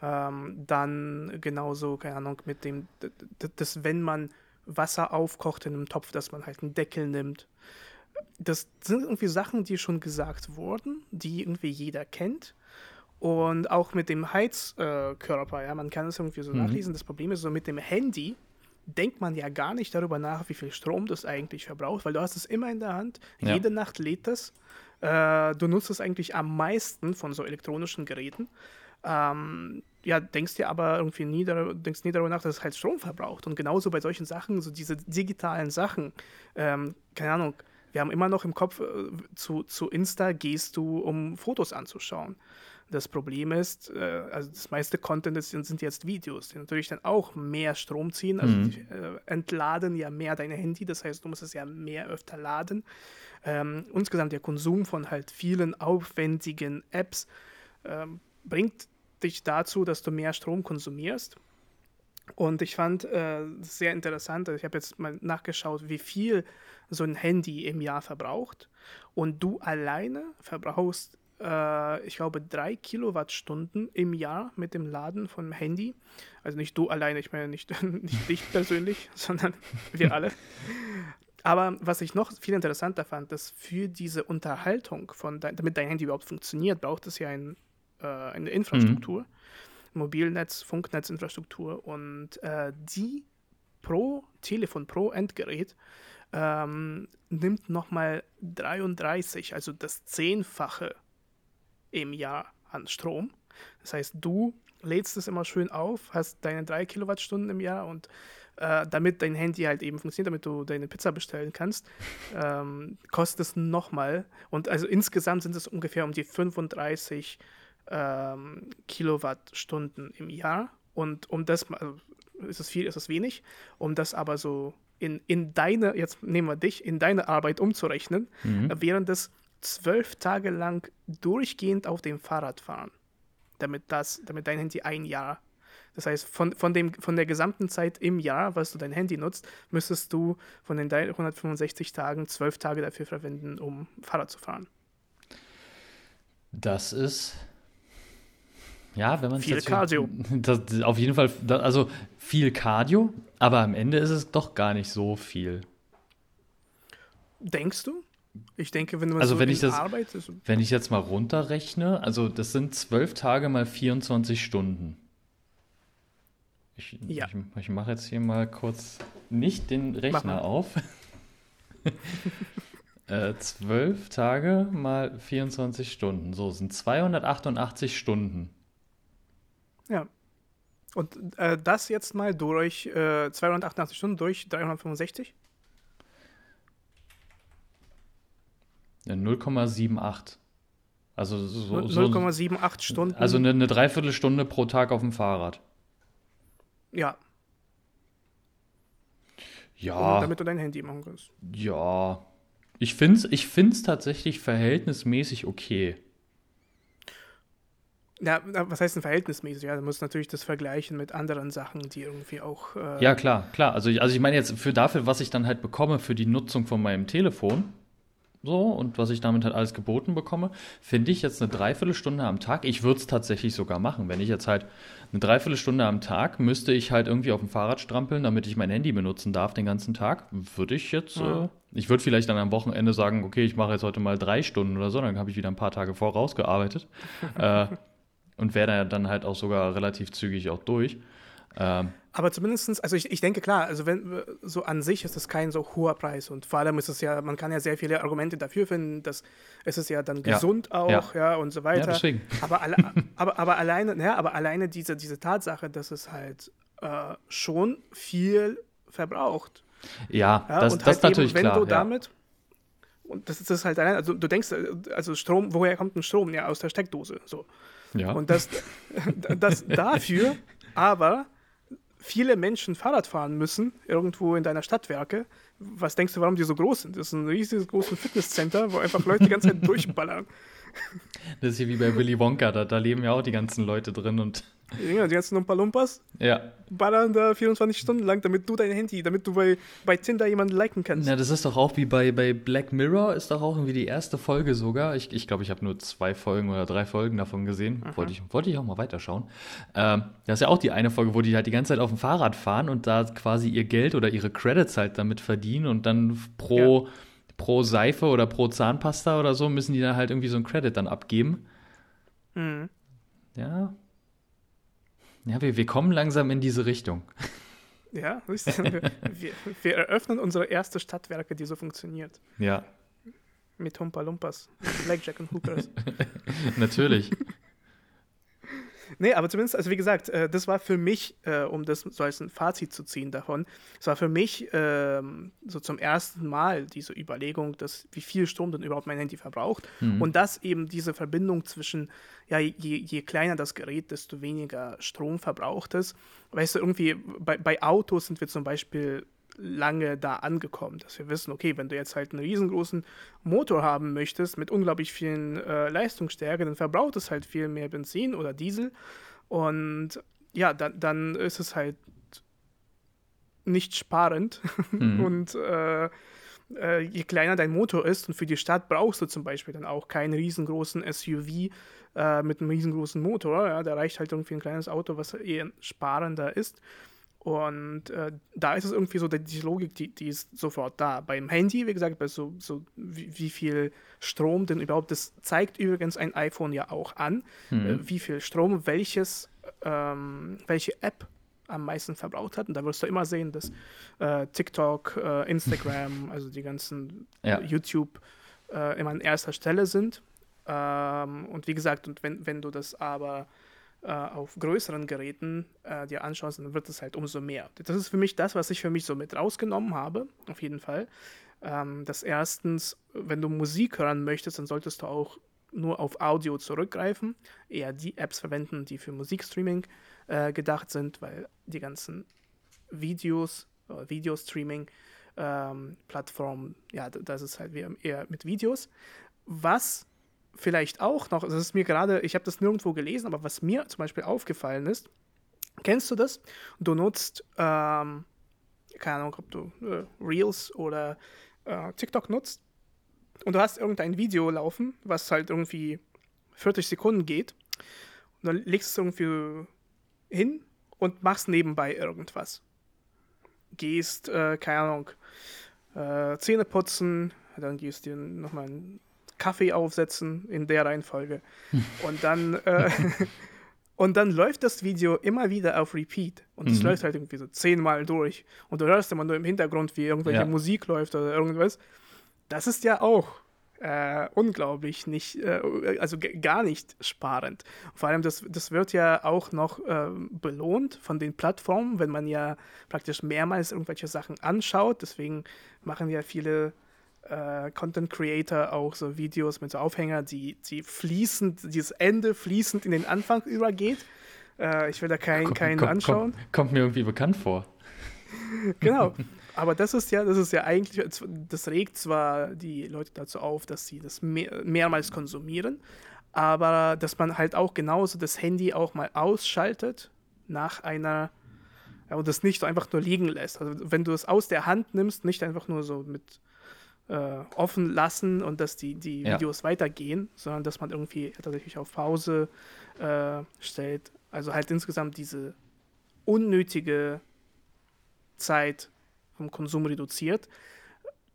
Speaker 1: Ähm, dann genauso, keine Ahnung, mit dem, dass wenn man Wasser aufkocht in einem Topf, dass man halt einen Deckel nimmt. Das sind irgendwie Sachen, die schon gesagt wurden, die irgendwie jeder kennt. Und auch mit dem Heizkörper, ja, man kann es irgendwie so mhm. nachlesen. Das Problem ist so mit dem Handy, denkt man ja gar nicht darüber nach, wie viel Strom das eigentlich verbraucht, weil du hast es immer in der Hand, ja. jede Nacht lädt es. Äh, du nutzt es eigentlich am meisten von so elektronischen Geräten. Ähm, ja, denkst dir aber irgendwie nie, denkst nie darüber nach, dass es halt Strom verbraucht. Und genauso bei solchen Sachen, so diese digitalen Sachen, ähm, keine Ahnung, wir haben immer noch im Kopf, äh, zu, zu Insta gehst du, um Fotos anzuschauen. Das Problem ist, äh, also das meiste Content ist, sind jetzt Videos, die natürlich dann auch mehr Strom ziehen. Also mhm. die äh, entladen ja mehr dein Handy, das heißt, du musst es ja mehr öfter laden. Ähm, insgesamt der Konsum von halt vielen aufwendigen Apps ähm, bringt dich dazu, dass du mehr Strom konsumierst. Und ich fand äh, sehr interessant, also ich habe jetzt mal nachgeschaut, wie viel so ein Handy im Jahr verbraucht. Und du alleine verbrauchst äh, ich glaube, drei Kilowattstunden im Jahr mit dem Laden vom Handy. Also nicht du alleine, ich meine nicht, <laughs> nicht dich persönlich, <laughs> sondern wir alle. Aber was ich noch viel interessanter fand, dass für diese Unterhaltung, von dein, damit dein Handy überhaupt funktioniert, braucht es ja ein, äh, eine Infrastruktur, mhm. Mobilnetz, Funknetzinfrastruktur und äh, die pro Telefon, pro Endgerät ähm, nimmt nochmal 33, also das Zehnfache im Jahr an Strom. Das heißt, du lädst es immer schön auf, hast deine drei Kilowattstunden im Jahr und äh, damit dein Handy halt eben funktioniert, damit du deine Pizza bestellen kannst, <laughs> ähm, kostet es nochmal. Und also insgesamt sind es ungefähr um die 35 ähm, Kilowattstunden im Jahr. Und um das, also ist es viel, ist es wenig, um das aber so in, in deine, jetzt nehmen wir dich, in deine Arbeit umzurechnen, mhm. wären das zwölf Tage lang durchgehend auf dem Fahrrad fahren, damit, das, damit dein Handy ein Jahr. Das heißt, von, von, dem, von der gesamten Zeit im Jahr, was du dein Handy nutzt, müsstest du von den 365 Tagen zwölf Tage dafür verwenden, um Fahrrad zu fahren.
Speaker 2: Das ist ja, wenn man
Speaker 1: viel Cardio. <laughs>
Speaker 2: Das, auf jeden Fall, das, also viel Cardio, aber am Ende ist es doch gar nicht so viel.
Speaker 1: Denkst du? Ich denke, wenn man
Speaker 2: also so wenn ich das, Arbeit Wenn ich jetzt mal runterrechne, also das sind zwölf Tage mal 24 Stunden. Ich, ja. ich, ich mache jetzt hier mal kurz nicht den Rechner auf. <laughs> äh, zwölf Tage mal 24 Stunden. So sind 288 Stunden.
Speaker 1: Ja. Und äh, das jetzt mal durch äh, 288 Stunden durch 365?
Speaker 2: 0,78. Also so,
Speaker 1: 0,78 Stunden.
Speaker 2: Also eine, eine Dreiviertelstunde pro Tag auf dem Fahrrad.
Speaker 1: Ja.
Speaker 2: Ja.
Speaker 1: Und damit du dein Handy machen kannst.
Speaker 2: Ja. Ich finde es ich find's tatsächlich verhältnismäßig okay.
Speaker 1: Ja, was heißt denn verhältnismäßig? Ja, du musst natürlich das vergleichen mit anderen Sachen, die irgendwie auch.
Speaker 2: Äh ja, klar, klar. Also, also ich meine jetzt für dafür, was ich dann halt bekomme für die Nutzung von meinem Telefon, so und was ich damit halt alles geboten bekomme, finde ich jetzt eine Dreiviertelstunde am Tag. Ich würde es tatsächlich sogar machen. Wenn ich jetzt halt eine Dreiviertelstunde am Tag müsste ich halt irgendwie auf dem Fahrrad strampeln, damit ich mein Handy benutzen darf den ganzen Tag, würde ich jetzt, ja. äh, ich würde vielleicht dann am Wochenende sagen, okay, ich mache jetzt heute mal drei Stunden oder so, dann habe ich wieder ein paar Tage vorausgearbeitet <laughs> äh, und wäre dann halt auch sogar relativ zügig auch durch.
Speaker 1: Ähm, aber zumindestens, also ich, ich denke klar, also wenn so an sich ist es kein so hoher Preis und vor allem ist es ja, man kann ja sehr viele Argumente dafür finden, dass es ist ja dann gesund ja. auch, ja. ja. und so weiter. Ja, deswegen. Aber, alle, <laughs> aber, aber alleine, ja, aber alleine diese, diese Tatsache, dass es halt äh, schon viel verbraucht.
Speaker 2: Ja, ja das, das halt ist natürlich eben, wenn klar.
Speaker 1: Du damit, und das ist das halt allein, also du denkst, also Strom, woher kommt ein Strom? Ja, aus der Steckdose. So. Ja. Und das, <laughs> <laughs> das dafür aber viele Menschen Fahrrad fahren müssen, irgendwo in deiner Stadtwerke, was denkst du, warum die so groß sind? Das ist ein riesiges großes Fitnesscenter, wo einfach Leute die ganze Zeit <laughs> durchballern.
Speaker 2: Das ist hier wie bei Willy Wonka, da, da leben ja auch die ganzen Leute drin und
Speaker 1: ja, die ganzen Umpa Lumpas
Speaker 2: ja.
Speaker 1: ballern da 24 Stunden lang, damit du dein Handy, damit du bei, bei Tinder jemanden liken kannst.
Speaker 2: Ja, das ist doch auch wie bei, bei Black Mirror, ist doch auch irgendwie die erste Folge sogar. Ich glaube, ich, glaub, ich habe nur zwei Folgen oder drei Folgen davon gesehen. Wollte ich, wollte ich auch mal weiterschauen. Ähm, das ist ja auch die eine Folge, wo die halt die ganze Zeit auf dem Fahrrad fahren und da quasi ihr Geld oder ihre Credits halt damit verdienen und dann pro, ja. pro Seife oder pro Zahnpasta oder so müssen die dann halt irgendwie so ein Credit dann abgeben. Mhm. Ja, ja, wir, wir kommen langsam in diese Richtung.
Speaker 1: Ja, <laughs> wir, wir, eröffnen unsere erste Stadtwerke, die so funktioniert.
Speaker 2: Ja.
Speaker 1: Mit Humpa Lumpas, Blackjack und Hookers. <laughs>
Speaker 2: Natürlich.
Speaker 1: Nee, aber zumindest, also wie gesagt, äh, das war für mich, äh, um das so als ein Fazit zu ziehen davon, es war für mich ähm, so zum ersten Mal diese Überlegung, dass wie viel Strom denn überhaupt mein Handy verbraucht mhm. und dass eben diese Verbindung zwischen, ja, je, je, kleiner das Gerät, desto weniger Strom verbraucht es. Weißt du, irgendwie bei, bei Autos sind wir zum Beispiel lange da angekommen, dass wir wissen, okay, wenn du jetzt halt einen riesengroßen Motor haben möchtest mit unglaublich vielen äh, Leistungsstärke, dann verbraucht es halt viel mehr Benzin oder Diesel. Und ja, dann, dann ist es halt nicht sparend. Mhm. <laughs> und äh, äh, je kleiner dein Motor ist und für die Stadt brauchst du zum Beispiel dann auch keinen riesengroßen SUV äh, mit einem riesengroßen Motor, ja, da reicht halt irgendwie ein kleines Auto, was eher sparender ist und äh, da ist es irgendwie so, die Logik, die, die ist sofort da. Beim Handy, wie gesagt, bei so, so wie, wie, viel Strom denn überhaupt, das zeigt übrigens ein iPhone ja auch an, mhm. äh, wie viel Strom welches, ähm, welche App am meisten verbraucht hat. Und da wirst du immer sehen, dass äh, TikTok, äh, Instagram, <laughs> also die ganzen ja. YouTube äh, immer an erster Stelle sind. Ähm, und wie gesagt, und wenn, wenn du das aber äh, auf größeren Geräten äh, dir anschaust, dann wird es halt umso mehr. Das ist für mich das, was ich für mich so mit rausgenommen habe, auf jeden Fall. Ähm, dass erstens, wenn du Musik hören möchtest, dann solltest du auch nur auf Audio zurückgreifen, eher die Apps verwenden, die für Musikstreaming äh, gedacht sind, weil die ganzen Videos, äh, Videostreaming, ähm, Plattformen, ja, das ist halt eher mit Videos. Was vielleicht auch noch, das ist mir gerade, ich habe das nirgendwo gelesen, aber was mir zum Beispiel aufgefallen ist, kennst du das? Du nutzt, ähm, keine Ahnung, ob du äh, Reels oder äh, TikTok nutzt und du hast irgendein Video laufen, was halt irgendwie 40 Sekunden geht und dann legst du es irgendwie hin und machst nebenbei irgendwas. Gehst, äh, keine Ahnung, äh, Zähne putzen, dann gehst du nochmal ein Kaffee aufsetzen in der Reihenfolge. <laughs> Und dann, äh, <laughs> und dann läuft das Video immer wieder auf Repeat. Und es mhm. läuft halt irgendwie so zehnmal durch. Und du hörst immer nur im Hintergrund, wie irgendwelche ja. Musik läuft oder irgendwas. Das ist ja auch äh, unglaublich nicht, äh, also gar nicht sparend. Vor allem, das, das wird ja auch noch äh, belohnt von den Plattformen, wenn man ja praktisch mehrmals irgendwelche Sachen anschaut. Deswegen machen ja viele äh, Content Creator auch so Videos mit so Aufhänger, die, die fließend, dieses Ende fließend in den Anfang übergeht. Äh, ich will da keinen komm, keinen komm, anschauen.
Speaker 2: Komm, kommt mir irgendwie bekannt vor.
Speaker 1: genau. <laughs> Aber das ist ja, das ist ja eigentlich, das regt zwar die Leute dazu auf, dass sie das mehr, mehrmals konsumieren, aber dass man halt auch genauso das Handy auch mal ausschaltet nach einer und das nicht so einfach nur liegen lässt. Also wenn du es aus der Hand nimmst, nicht einfach nur so mit offen lassen und dass die, die
Speaker 2: Ja.
Speaker 1: Videos weitergehen, sondern dass man irgendwie tatsächlich auf Pause äh, stellt. Also halt insgesamt diese unnötige Zeit vom Konsum reduziert,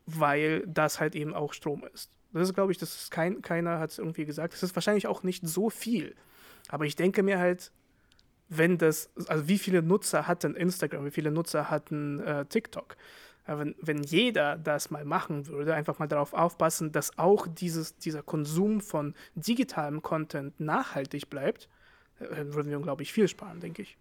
Speaker 1: weil das halt eben auch Strom ist. Das ist, glaube ich, das ist kein, keiner hat es irgendwie gesagt. Das ist wahrscheinlich auch nicht so viel. Aber ich denke mir halt, wenn das, also wie viele Nutzer hatten Instagram, wie viele Nutzer hatten äh, TikTok? Wenn, wenn jeder das mal machen würde, einfach mal darauf aufpassen, dass auch dieses, dieser Konsum von digitalem Content nachhaltig bleibt, äh, würden wir, glaube ich, viel sparen, denke ich.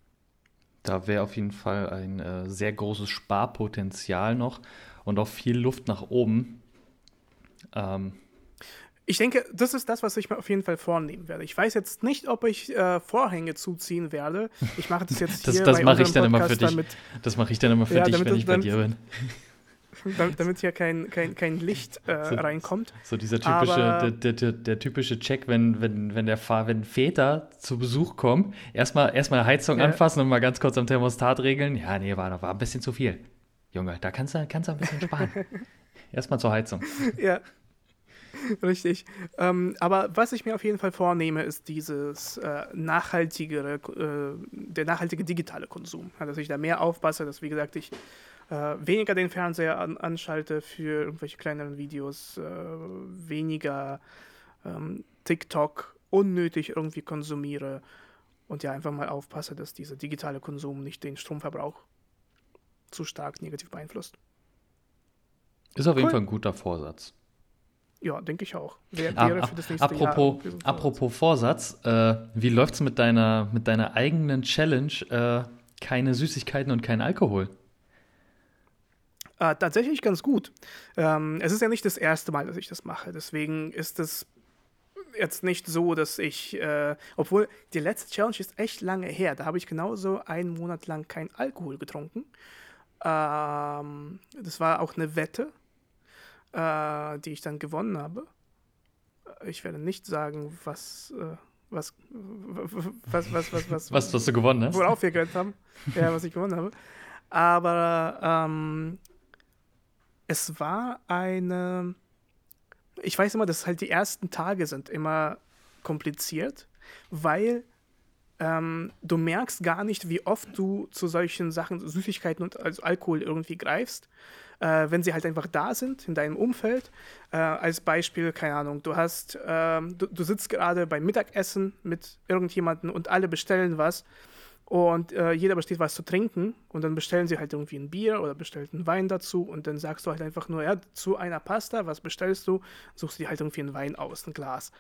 Speaker 2: Da wäre auf jeden Fall ein äh, sehr großes Sparpotenzial noch und auch viel Luft nach oben. Ähm,
Speaker 1: Ich denke, das ist das, was ich mir auf jeden Fall vornehmen werde. Ich weiß jetzt nicht, ob ich äh, Vorhänge zuziehen werde. Ich mache das jetzt <laughs>
Speaker 2: Das,
Speaker 1: hier
Speaker 2: das
Speaker 1: bei
Speaker 2: mache ich dann immer für
Speaker 1: Podcast,
Speaker 2: dich.
Speaker 1: damit,
Speaker 2: Das mache ich dann immer für
Speaker 1: Ja,
Speaker 2: dich,
Speaker 1: damit
Speaker 2: wenn ich bei
Speaker 1: dann-
Speaker 2: dir bin. <laughs>
Speaker 1: damit, damit hier kein, kein, kein Licht äh, <laughs>
Speaker 2: So-
Speaker 1: reinkommt.
Speaker 2: So dieser typische, der, der, der, der typische Check, wenn, wenn, wenn der Fahr, wenn Väter zu Besuch kommen, erstmal erstmal Heizung
Speaker 1: Ja.
Speaker 2: anfassen und mal ganz kurz am Thermostat regeln. Ja, nee, war, war ein bisschen zu viel. Junge, da kannst du, kannst du ein bisschen sparen. erstmal zur Heizung.
Speaker 1: Ja, <laughs> richtig. Ähm, aber was ich mir auf jeden Fall vornehme, ist dieses äh, nachhaltigere, äh, der nachhaltige digitale Konsum. Ja, dass ich da mehr aufpasse, dass, wie gesagt, ich äh, weniger den Fernseher an, anschalte für irgendwelche kleineren Videos, äh, weniger ähm, TikTok unnötig irgendwie konsumiere und ja einfach mal aufpasse, dass dieser digitale Konsum nicht den Stromverbrauch zu stark negativ beeinflusst.
Speaker 2: Ist auf jeden
Speaker 1: Cool.
Speaker 2: Fall ein guter Vorsatz.
Speaker 1: Ja, denke ich auch.
Speaker 2: Ah,
Speaker 1: wäre
Speaker 2: ah,
Speaker 1: das nächste
Speaker 2: apropos,
Speaker 1: Jahr.
Speaker 2: apropos Vorsatz, äh, wie läuft's mit deiner, mit deiner eigenen Challenge? Äh, keine Süßigkeiten und kein Alkohol.
Speaker 1: Äh, tatsächlich ganz gut. Ähm, es ist ja nicht das erste Mal, dass ich das mache. Deswegen ist es jetzt nicht so, dass ich, äh, obwohl die letzte Challenge ist echt lange her. Da habe ich genauso einen Monat lang kein Alkohol getrunken. Ähm, das war auch eine Wette, äh, die ich dann gewonnen habe. Ich werde nicht sagen, was, äh, was, was, was, was, was,
Speaker 2: Was, was du gewonnen hast?
Speaker 1: worauf wir gehört haben, ja, was ich gewonnen habe. Aber ähm, es war eine, ich weiß immer, dass halt die ersten Tage sind immer kompliziert, weil ähm, du merkst gar nicht, wie oft du zu solchen Sachen, Süßigkeiten und also Alkohol irgendwie greifst, äh, wenn sie halt einfach da sind in deinem Umfeld. Äh, als Beispiel, keine Ahnung, du hast, ähm, du, du sitzt gerade beim Mittagessen mit irgendjemandem und alle bestellen was und äh, jeder bestellt was zu trinken und dann bestellen sie halt irgendwie ein Bier oder bestellt einen Wein dazu und dann sagst du halt einfach nur, ja, zu einer Pasta, was bestellst du? Suchst du dir halt irgendwie einen Wein aus, ein Glas.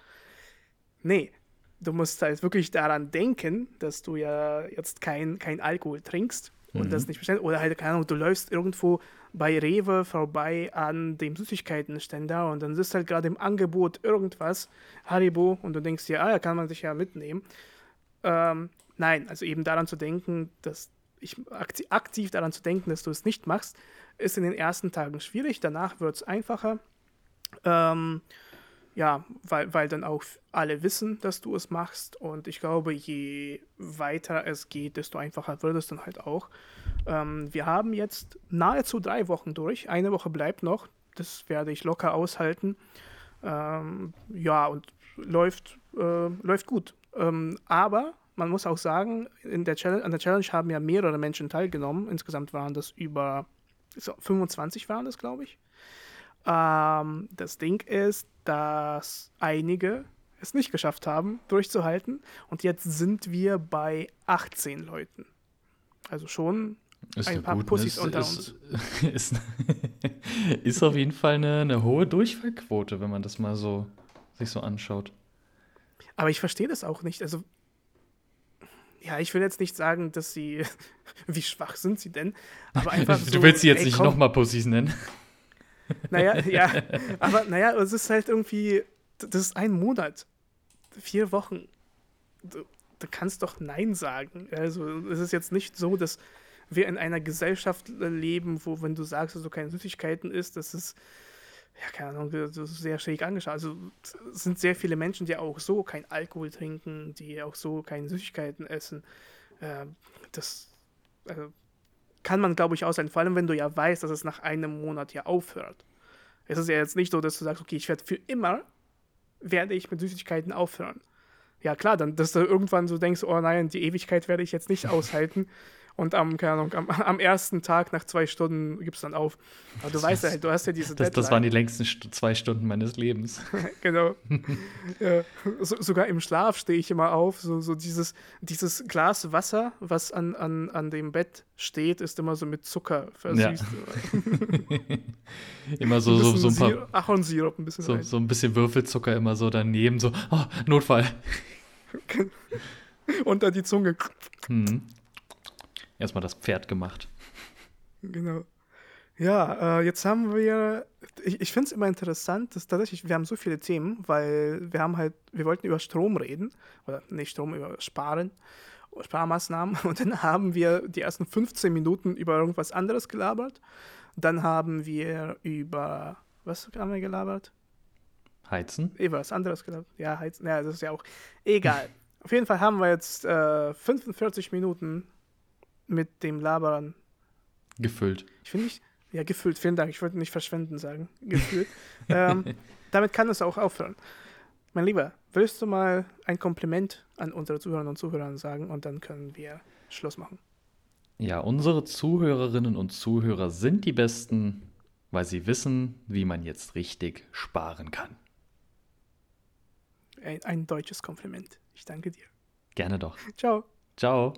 Speaker 1: Nee, du musst halt wirklich daran denken, dass du ja jetzt kein, kein Alkohol trinkst und
Speaker 2: Mhm.
Speaker 1: das nicht bestellst. Oder halt, keine Ahnung, du läufst irgendwo bei Rewe vorbei an dem Süßigkeitenständer und dann ist halt gerade im Angebot irgendwas, Haribo, und du denkst dir, ah, ja, kann man sich ja mitnehmen. Ähm, nein, also eben daran zu denken, dass ich akti- aktiv daran zu denken, dass du es nicht machst, ist in den ersten Tagen schwierig. Danach wird es einfacher. Ähm, ja, weil, weil dann auch alle wissen, dass du es machst. Und ich glaube, je weiter es geht, desto einfacher wird es dann halt auch. Ähm, wir haben jetzt nahezu drei Wochen durch. Eine Woche bleibt noch. Das werde ich locker aushalten. Ähm, ja, und läuft, äh, läuft gut. Ähm, aber man muss auch sagen, in der an der Challenge haben ja mehrere Menschen teilgenommen. Insgesamt waren das über so, 25 waren das, glaube ich. Ähm, das Ding ist, dass einige es nicht geschafft haben, durchzuhalten. Und jetzt sind wir bei 18 Leuten. Also schon
Speaker 2: Ist
Speaker 1: ein paar
Speaker 2: ne?
Speaker 1: Pussys
Speaker 2: Ist-
Speaker 1: unter
Speaker 2: ist, <laughs> Ist, ist auf jeden Fall eine, eine hohe Durchfallquote, wenn man das mal so sich so anschaut.
Speaker 1: Aber ich verstehe das auch nicht. Also, ja, ich will jetzt nicht sagen, dass sie, <laughs> wie schwach sind sie denn, aber einfach <laughs> so.
Speaker 2: du willst sie jetzt
Speaker 1: ey,
Speaker 2: nicht nochmal Pussys nennen.
Speaker 1: Naja, ja, aber naja, es ist halt irgendwie, das ist ein Monat, vier Wochen. Du, du kannst doch Nein sagen. Also, es ist jetzt nicht so, dass wir in einer Gesellschaft leben, wo, wenn du sagst, dass du keine Süßigkeiten isst, das ist, ja, keine Ahnung, das ist sehr schräg angeschaut. Also, es sind sehr viele Menschen, die auch so kein Alkohol trinken, die auch so keine Süßigkeiten essen. Ähm, das, also, kann man, glaube ich, aushalten. Vor allem, wenn du ja weißt, dass es nach einem Monat ja aufhört. Es ist ja jetzt nicht so, dass du sagst, okay, ich werde für immer, werde ich mit Süßigkeiten aufhören. Ja klar, dann, dass du irgendwann so denkst, oh nein, die Ewigkeit werde ich jetzt nicht aushalten. Und am, keine Ahnung, am, <laughs> am ersten Tag nach zwei Stunden gibst du dann auf. Aber du weißt ja, halt, du hast ja diese
Speaker 2: das, das waren die längsten St zwei Stunden meines Lebens. <laughs>
Speaker 1: genau. <laughs> ja, so, sogar im Schlaf stehe ich immer auf. So, so dieses, dieses Glas Wasser, was an, an, an dem Bett steht, ist immer so mit Zucker versüßt.
Speaker 2: Ja. immer so, so, so ein paar.
Speaker 1: Ahornsirup ein bisschen.
Speaker 2: So, so ein bisschen Würfelzucker immer so daneben, so, oh, Notfall.
Speaker 1: Unter die Zunge.
Speaker 2: Mhm erstmal das Pferd gemacht.
Speaker 1: Genau. Ja, äh, jetzt haben wir, ich, ich finde es immer interessant, dass tatsächlich, wir haben so viele Themen, weil wir haben halt, wir wollten über Strom reden, oder nicht Strom, über Sparen, Sparmaßnahmen, <laughs> und dann haben wir die ersten 15 Minuten über irgendwas anderes gelabert. Dann haben wir über, was haben wir gelabert?
Speaker 2: Heizen?
Speaker 1: Über was anderes gelabert. Ja, Heizen, ja, das ist ja auch egal. <laughs> Auf jeden Fall haben wir jetzt äh, 45 Minuten mit dem Labern
Speaker 2: gefüllt.
Speaker 1: Ich finde nicht, ja, gefüllt, vielen Dank. Ich wollte nicht verschwenden sagen. Gefüllt. ähm, <laughs> damit kann es auch aufhören. Mein Lieber, willst du mal ein Kompliment an unsere Zuhörerinnen und Zuhörer sagen und dann können wir Schluss machen?
Speaker 2: Ja, unsere Zuhörerinnen und Zuhörer sind die Besten, weil sie wissen, wie man jetzt richtig sparen kann.
Speaker 1: Ein, ein deutsches Kompliment. Ich danke dir.
Speaker 2: Gerne doch.
Speaker 1: Ciao.
Speaker 2: Ciao.